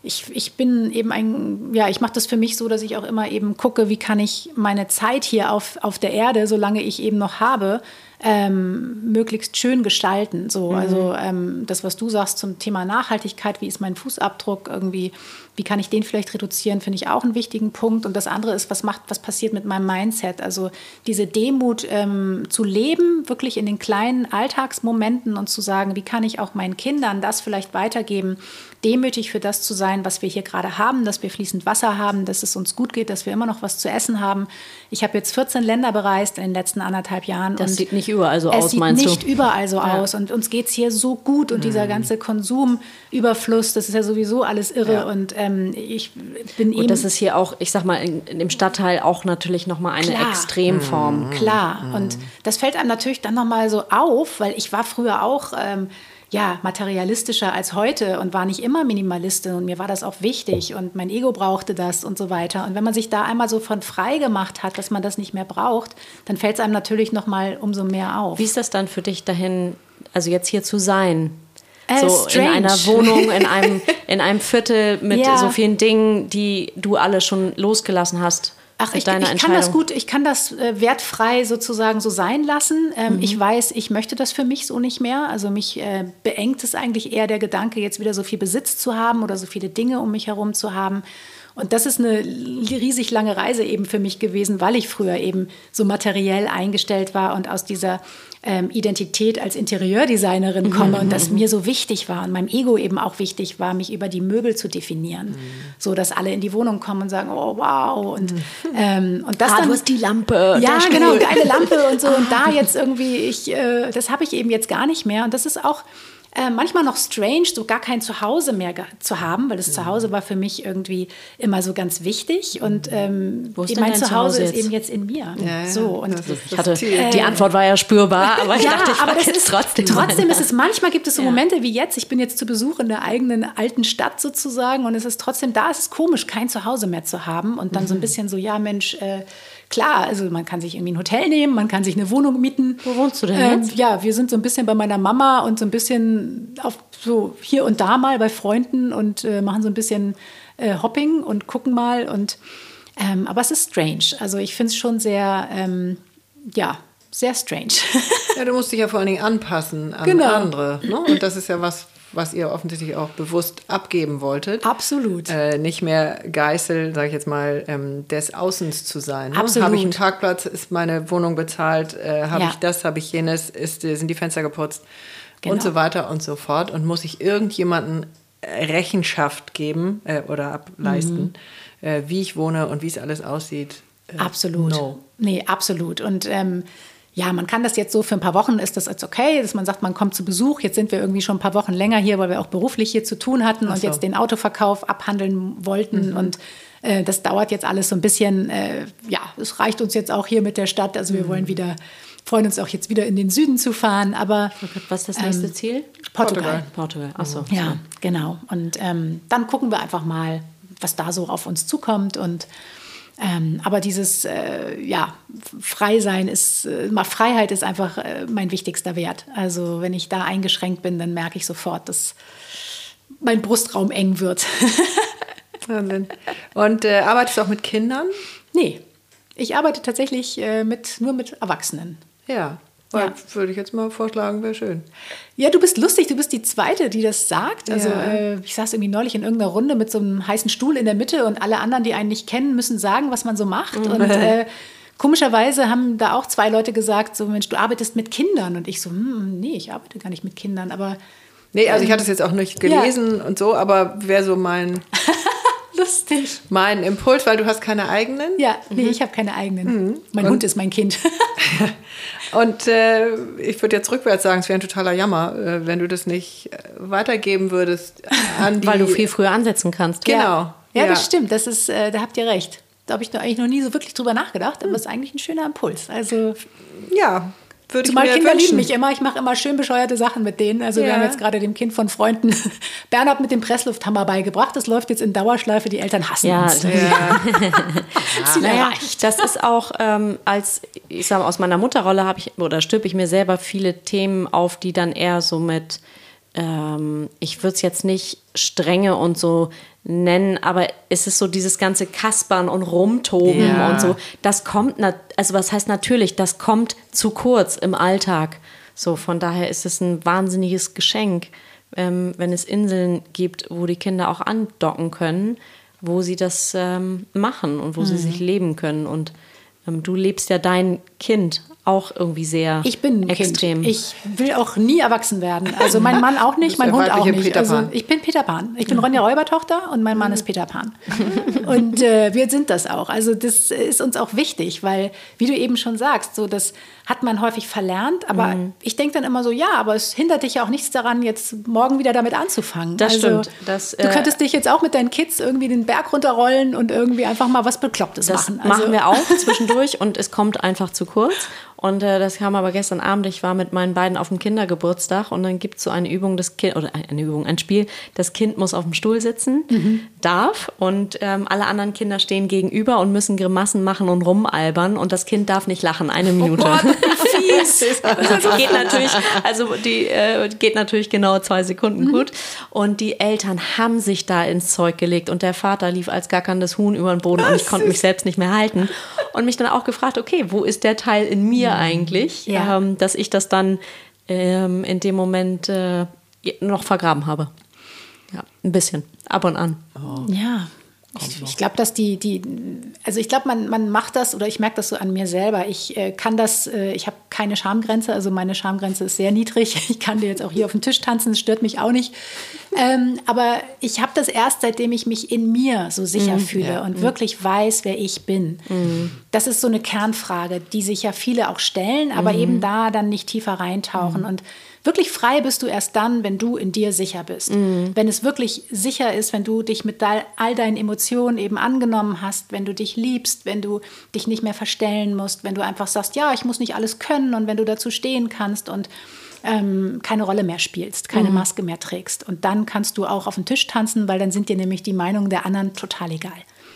ich, ich bin eben ein, ja, ich mache das für mich so, dass ich auch immer eben gucke, wie kann ich meine Zeit hier auf, auf der Erde, solange ich eben noch habe, ähm, möglichst schön gestalten. So, mhm. also ähm, das, was du sagst zum Thema Nachhaltigkeit, wie ist mein Fußabdruck irgendwie, wie kann ich den vielleicht reduzieren, finde ich auch einen wichtigen Punkt. Und das andere ist, was macht, was passiert mit meinem Mindset? Also diese Demut ähm, zu leben, wirklich in den kleinen Alltagsmomenten und zu sagen, wie kann ich auch meinen Kindern das vielleicht weitergeben, demütig für das zu sein, was wir hier gerade haben, dass wir fließend Wasser haben, dass es uns gut geht, dass wir immer noch was zu essen haben. Ich habe jetzt 14 Länder bereist in den letzten anderthalb Jahren. Das sieht nicht überall so aus, meinst du? Es sieht nicht überall so ja. aus. Und uns geht es hier so gut. Und mhm. dieser ganze Konsumüberfluss, das ist ja sowieso alles irre. Ja. Und ähm, ich bin eben... Und das ist hier auch, ich sag mal, in, in dem Stadtteil auch natürlich nochmal eine Klar. Extremform. Mhm. Klar. Mhm. Und das fällt einem natürlich dann nochmal so auf, weil ich war früher auch... Ähm, ja, materialistischer als heute und war nicht immer Minimalistin und mir war das auch wichtig und mein Ego brauchte das und so weiter. Und wenn man sich da einmal so von frei gemacht hat, dass man das nicht mehr braucht, dann fällt es einem natürlich noch mal umso mehr auf. Wie ist das dann für dich dahin, also jetzt hier zu sein? Äh, so strange. in einer Wohnung, in einem, [laughs] in einem Viertel mit ja. so vielen Dingen, die du alle schon losgelassen hast. Ach, ich, ich kann das gut, ich kann das äh, wertfrei sozusagen so sein lassen. Ähm, mhm. Ich weiß, ich möchte das für mich so nicht mehr. Also mich äh, beengt es eigentlich eher der Gedanke, jetzt wieder so viel Besitz zu haben oder so viele Dinge um mich herum zu haben. Und das ist eine riesig lange Reise eben für mich gewesen, weil ich früher eben so materiell eingestellt war und aus dieser ähm, Identität als Interieurdesignerin mhm. komme mhm. und das mir so wichtig war und meinem Ego eben auch wichtig war, mich über die Möbel zu definieren, mhm. so dass alle in die Wohnung kommen und sagen, oh wow und mhm. ähm, und das ah, dann du hast die Lampe, ja genau geile Lampe und so und da [laughs] jetzt irgendwie ich, äh, das habe ich eben jetzt gar nicht mehr und das ist auch äh, manchmal noch strange, so gar kein Zuhause mehr zu haben, weil das mhm. Zuhause war für mich irgendwie immer so ganz wichtig und ähm, Wo ist mein Zuhause, Zuhause ist eben jetzt in mir. Ja, so und das ist, das ich hatte, äh, die Antwort war ja spürbar, aber ich ja, dachte, ich aber das ist trotzdem. Trotzdem ist es manchmal gibt es so Momente wie jetzt. Ich bin jetzt zu Besuch in der eigenen alten Stadt sozusagen und es ist trotzdem da. ist Es komisch, kein Zuhause mehr zu haben und dann mhm. so ein mhm. bisschen so ja Mensch. Äh, klar, also man kann sich irgendwie ein Hotel nehmen, man kann sich eine Wohnung mieten. Wo wohnst du denn ähm, jetzt? Ja, wir sind so ein bisschen bei meiner Mama und so ein bisschen auf so hier und da mal bei Freunden und äh, machen so ein bisschen äh, Hopping und gucken mal und ähm, aber es ist strange. Also ich finde es schon sehr, ähm, ja, sehr strange. [laughs] ja, du musst dich ja vor allen Dingen anpassen an genau. andere. Ne? Und das ist ja was, was ihr offensichtlich auch bewusst abgeben wolltet. Absolut. Äh, nicht mehr Geißel, sage ich jetzt mal, ähm, des Außens zu sein. Ne? Absolut. Habe ich einen Parkplatz, ist meine Wohnung bezahlt, äh, habe ja. ich das, habe ich jenes, ist, sind die Fenster geputzt genau. und so weiter und so fort. Und muss ich irgendjemanden Rechenschaft geben äh, oder ableisten, mhm. äh, wie ich wohne und wie es alles aussieht. Äh, absolut. No. Nee, absolut. Und ähm, ja, man kann das jetzt so für ein paar Wochen ist das jetzt okay, dass man sagt, man kommt zu Besuch. Jetzt sind wir irgendwie schon ein paar Wochen länger hier, weil wir auch beruflich hier zu tun hatten so. und jetzt den Autoverkauf abhandeln wollten. Mhm. Und äh, das dauert jetzt alles so ein bisschen. Äh, ja, es reicht uns jetzt auch hier mit der Stadt. Also wir mhm. wollen wieder freuen uns auch jetzt wieder in den Süden zu fahren. Aber was ist das nächste ähm, Ziel? Portugal. Portugal. Achso. Ja, genau. Und ähm, dann gucken wir einfach mal, was da so auf uns zukommt und ähm, aber dieses äh, ja, Freisein ist, äh, Freiheit ist einfach äh, mein wichtigster Wert. Also wenn ich da eingeschränkt bin, dann merke ich sofort, dass mein Brustraum eng wird. [laughs] Und äh, arbeitest du auch mit Kindern? Nee, ich arbeite tatsächlich äh, mit, nur mit Erwachsenen. Ja. Ja. Würde ich jetzt mal vorschlagen, wäre schön. Ja, du bist lustig, du bist die Zweite, die das sagt. Also ja. äh, ich saß irgendwie neulich in irgendeiner Runde mit so einem heißen Stuhl in der Mitte und alle anderen, die einen nicht kennen, müssen sagen, was man so macht. [laughs] Und äh, komischerweise haben da auch zwei Leute gesagt, so Mensch, du arbeitest mit Kindern. Und ich so, hm, nee, ich arbeite gar nicht mit Kindern, aber... Nee, also ich hatte es jetzt auch nicht gelesen ja. und so, aber wäre so mein... [laughs] lustig. Mein Impuls, weil du hast keine eigenen? Ja, nee, mhm. ich habe keine eigenen. Mhm. Mein und, Hund ist mein Kind. [laughs] und äh, ich würde jetzt rückwärts sagen, es wäre ein totaler Jammer, äh, wenn du das nicht äh, weitergeben würdest an die... Weil du viel früher ansetzen kannst. Genau. Ja, ja, das stimmt. Das ist, äh, da habt ihr recht. Da habe ich eigentlich noch nie so wirklich drüber nachgedacht, aber es ist eigentlich ein schöner Impuls. Also ja, würde Zumal ich mir Kinder wünschen. lieben mich immer. Ich mache immer schön bescheuerte Sachen mit denen. Also ja. wir haben jetzt gerade dem Kind von Freunden [laughs] Bernhard mit dem Presslufthammer beigebracht. Das läuft jetzt in Dauerschleife. Die Eltern hassen ja, uns. Ja. ja. [laughs] naja, das ist auch ähm, als ich sage aus meiner Mutterrolle habe ich oder stülpe ich mir selber viele Themen auf, die dann eher so mit ähm, ich würde es jetzt nicht strenge und so nennen, aber es ist so dieses ganze Kaspern und Rumtoben ja. und so. Das kommt, also was heißt natürlich, das kommt zu kurz im Alltag. So, von daher ist es ein wahnsinniges Geschenk, ähm, wenn es Inseln gibt, wo die Kinder auch andocken können, wo sie das ähm, machen und wo mhm. sie sich leben können. Und ähm, du lebst ja dein Kind auch irgendwie sehr ich bin ein extrem. Kind. Ich will auch nie erwachsen werden. Also mein Mann auch nicht, [laughs] mein Hund auch nicht. Also ich bin Peter Pan. Ich bin Ronja Räubertochter und mein Mann ist Peter Pan. [laughs] Und äh, wir sind das auch. Also das ist uns auch wichtig, weil wie du eben schon sagst, so das hat man häufig verlernt. Aber mhm. ich denke dann immer so, ja, aber es hindert dich ja auch nichts daran, jetzt morgen wieder damit anzufangen. Das also, stimmt. Das, äh, du könntest dich jetzt auch mit deinen Kids irgendwie den Berg runterrollen und irgendwie einfach mal was Beklopptes das machen. Das also, machen wir auch zwischendurch und es kommt einfach zu kurz. Und äh, das kam aber gestern Abend. Ich war mit meinen beiden auf dem Kindergeburtstag und dann gibt es so eine Übung, das Kind, oder eine Übung, ein Spiel. Das Kind muss auf dem Stuhl sitzen, mhm. darf und ähm, alle anderen Kinder stehen gegenüber und müssen Grimassen machen und rumalbern und das Kind darf nicht lachen. Eine Minute. Oh Gott, [laughs] fies. das geht natürlich, also die äh, geht natürlich genau zwei Sekunden mhm. gut. Und die Eltern haben sich da ins Zeug gelegt und der Vater lief als gackerndes Huhn über den Boden und ich konnte mich selbst nicht mehr halten und mich dann auch gefragt, okay, wo ist der Teil in mir? Mhm. eigentlich, ja. ähm, dass ich das dann ähm, in dem Moment äh, noch vergraben habe. Ja, ein bisschen, ab und an. Oh. Ja. Ich, ich glaube, dass die, die, also ich glaube, man, man macht das oder ich merke das so an mir selber. Ich äh, kann das, äh, ich habe keine Schamgrenze, also meine Schamgrenze ist sehr niedrig. [laughs] Ich kann dir jetzt auch hier auf dem Tisch tanzen, das stört mich auch nicht. Ähm, aber ich habe das erst, seitdem ich mich in mir so sicher mhm, fühle ja. und mhm. wirklich weiß, wer ich bin. Mhm. Das ist so eine Kernfrage, die sich ja viele auch stellen, aber mhm. eben da dann nicht tiefer reintauchen. Mhm. Und Wirklich frei bist du erst dann, wenn du in dir sicher bist. Mhm. Wenn es wirklich sicher ist, wenn du dich mit all deinen Emotionen eben angenommen hast, wenn du dich liebst, wenn du dich nicht mehr verstellen musst, wenn du einfach sagst, ja, ich muss nicht alles können und wenn du dazu stehen kannst und ähm, keine Rolle mehr spielst, keine mhm. Maske mehr trägst. Und dann kannst du auch auf den Tisch tanzen, weil dann sind dir nämlich die Meinungen der anderen total egal.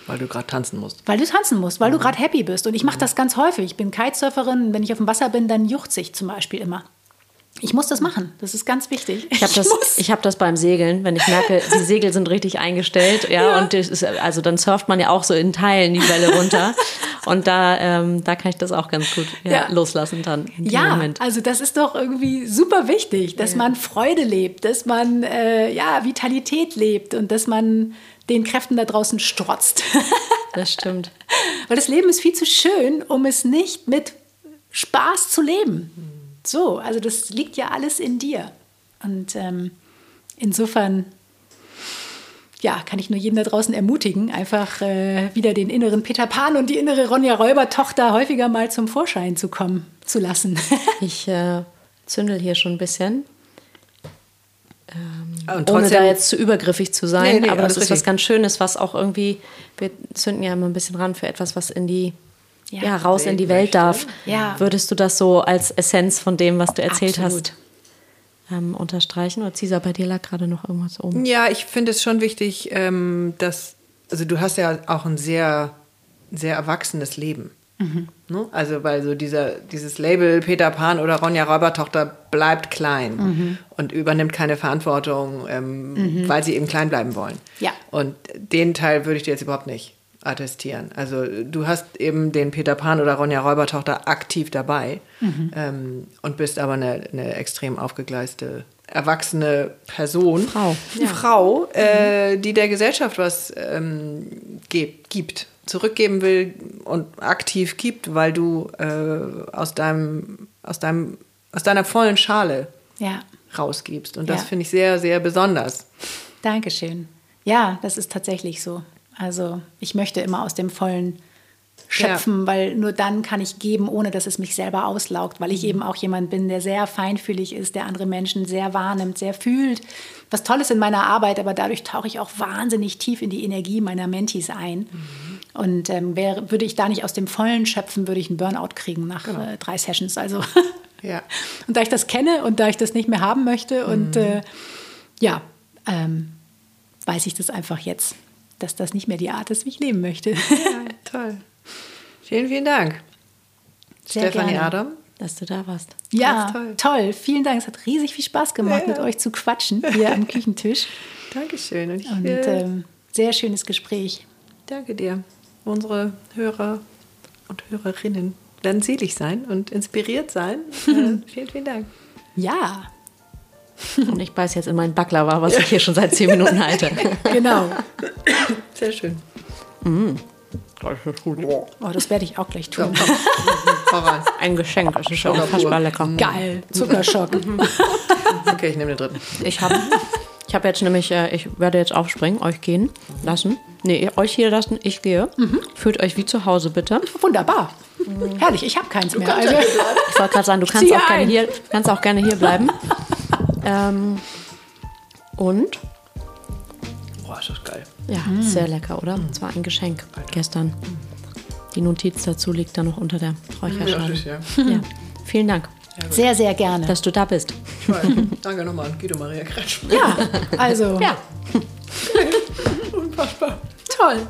Weil du gerade tanzen musst. Weil du tanzen musst, weil mhm. du gerade happy bist. Und ich mache das ganz häufig. Ich bin Kitesurferin. Wenn ich auf dem Wasser bin, dann juchze ich zum Beispiel immer. Ich muss das machen. Das ist ganz wichtig. Ich habe das, ich hab das beim Segeln, wenn ich merke, die Segel sind richtig eingestellt. Ja, ja. und ist, also dann surft man ja auch so in Teilen die Welle runter. [laughs] und da, ähm, da kann ich das auch ganz gut ja, ja. loslassen dann. ja, Moment. also das ist doch irgendwie super wichtig, dass man Freude lebt, dass man äh, ja, Vitalität lebt und dass man den Kräften da draußen strotzt. [laughs] das stimmt. Weil das Leben ist viel zu schön, um es nicht mit Spaß zu leben. So, also das liegt ja alles in dir. Und ähm, insofern ja, kann ich nur jeden da draußen ermutigen, einfach äh, wieder den inneren Peter Pan und die innere Ronja Räuber-Tochter häufiger mal zum Vorschein zu kommen zu lassen. [laughs] ich äh, zündel hier schon ein bisschen. Ähm, ohne da jetzt zu übergriffig zu sein, nee, nee, aber das ist richtig. was ganz Schönes, was auch irgendwie, wir zünden ja immer ein bisschen ran für etwas, was in die ja, ja raus in die Welt möchte. darf. Ja. Würdest du das so als Essenz von dem, was du erzählt Absolut. hast, ähm, unterstreichen? Oder Cesar, bei dir lag gerade noch irgendwas oben. Ja, ich finde es schon wichtig, ähm, dass, also du hast ja auch ein sehr, sehr erwachsenes Leben. Mhm. Ne? Also, weil so dieser, dieses Label Peter Pan oder Ronja Räubertochter bleibt klein mhm. und übernimmt keine Verantwortung, ähm, mhm. weil sie eben klein bleiben wollen. Ja. Und den Teil würde ich dir jetzt überhaupt nicht attestieren. Also du hast eben den Peter Pan oder Ronja Räubertochter aktiv dabei mhm. ähm, und bist aber eine, eine, extrem aufgegleiste erwachsene Person, Frau, ja. Frau äh, die der Gesellschaft was ähm, gibt, zurückgeben will und aktiv gibt, weil du äh, aus deinem, aus deinem, aus deiner vollen Schale ja. rausgibst. Und das ja. finde ich sehr, sehr besonders. Dankeschön. Ja, das ist tatsächlich so. Also ich möchte immer aus dem Vollen schöpfen, ja. weil nur dann kann ich geben, ohne dass es mich selber auslaugt, weil ich mhm. eben auch jemand bin, der sehr feinfühlig ist, der andere Menschen sehr wahrnimmt, sehr fühlt. Was toll ist in meiner Arbeit, aber dadurch tauche ich auch wahnsinnig tief in die Energie meiner Mentis ein. Mhm. Und ähm, wär, würde ich da nicht aus dem Vollen schöpfen, würde ich einen Burnout kriegen nach genau. äh, drei Sessions. Also ja. [laughs] und da ich das kenne und da ich das nicht mehr haben möchte und mhm. äh, ja, ähm, weiß ich das einfach jetzt dass das nicht mehr die Art ist, wie ich leben möchte. Ja, toll. Vielen, vielen Dank. Sehr Stefanie gerne, Adam. Dass du da warst. Ja, toll. toll. Vielen Dank. Es hat riesig viel Spaß gemacht, ja, mit euch zu quatschen hier am Küchentisch. [laughs] Dankeschön. Und, Und ähm, sehr schönes Gespräch. Danke dir. Unsere Hörer und Hörerinnen werden selig sein und inspiriert sein. [laughs] äh, vielen, vielen Dank. Ja. [laughs] Und ich beiß jetzt in mein Baklava, was ich hier schon seit zehn Minuten halte. [laughs] genau. Sehr schön. Mm. Das ist gut. Oh, das werde ich auch gleich tun. Ja, Ein Geschenk, das ist ja unfassbar lecker. Geil, Zuckerschock. [laughs] okay, ich nehme den dritten. Ich habe ich hab jetzt nämlich, äh, ich werde jetzt aufspringen, euch gehen lassen. Nee, euch hier lassen, ich gehe. Mhm. Fühlt euch wie zu Hause, bitte. Wunderbar. Mhm. Herrlich, ich habe keins mehr. Also, ich wollte gerade sagen, du kannst auch, gerne hier, kannst auch gerne hier bleiben. Ähm, und? Boah, ist das geil. Ja, mm. sehr lecker, oder? Es war ein Geschenk Alter. gestern. Die Notiz dazu liegt da noch unter der Räucherschale. Ja, ja. ja. Vielen Dank. Sehr, sehr gerne. Dass du da bist. Danke nochmal an Guido Maria Kretsch. Ja, also. Ja. [laughs] Unfassbar. Toll.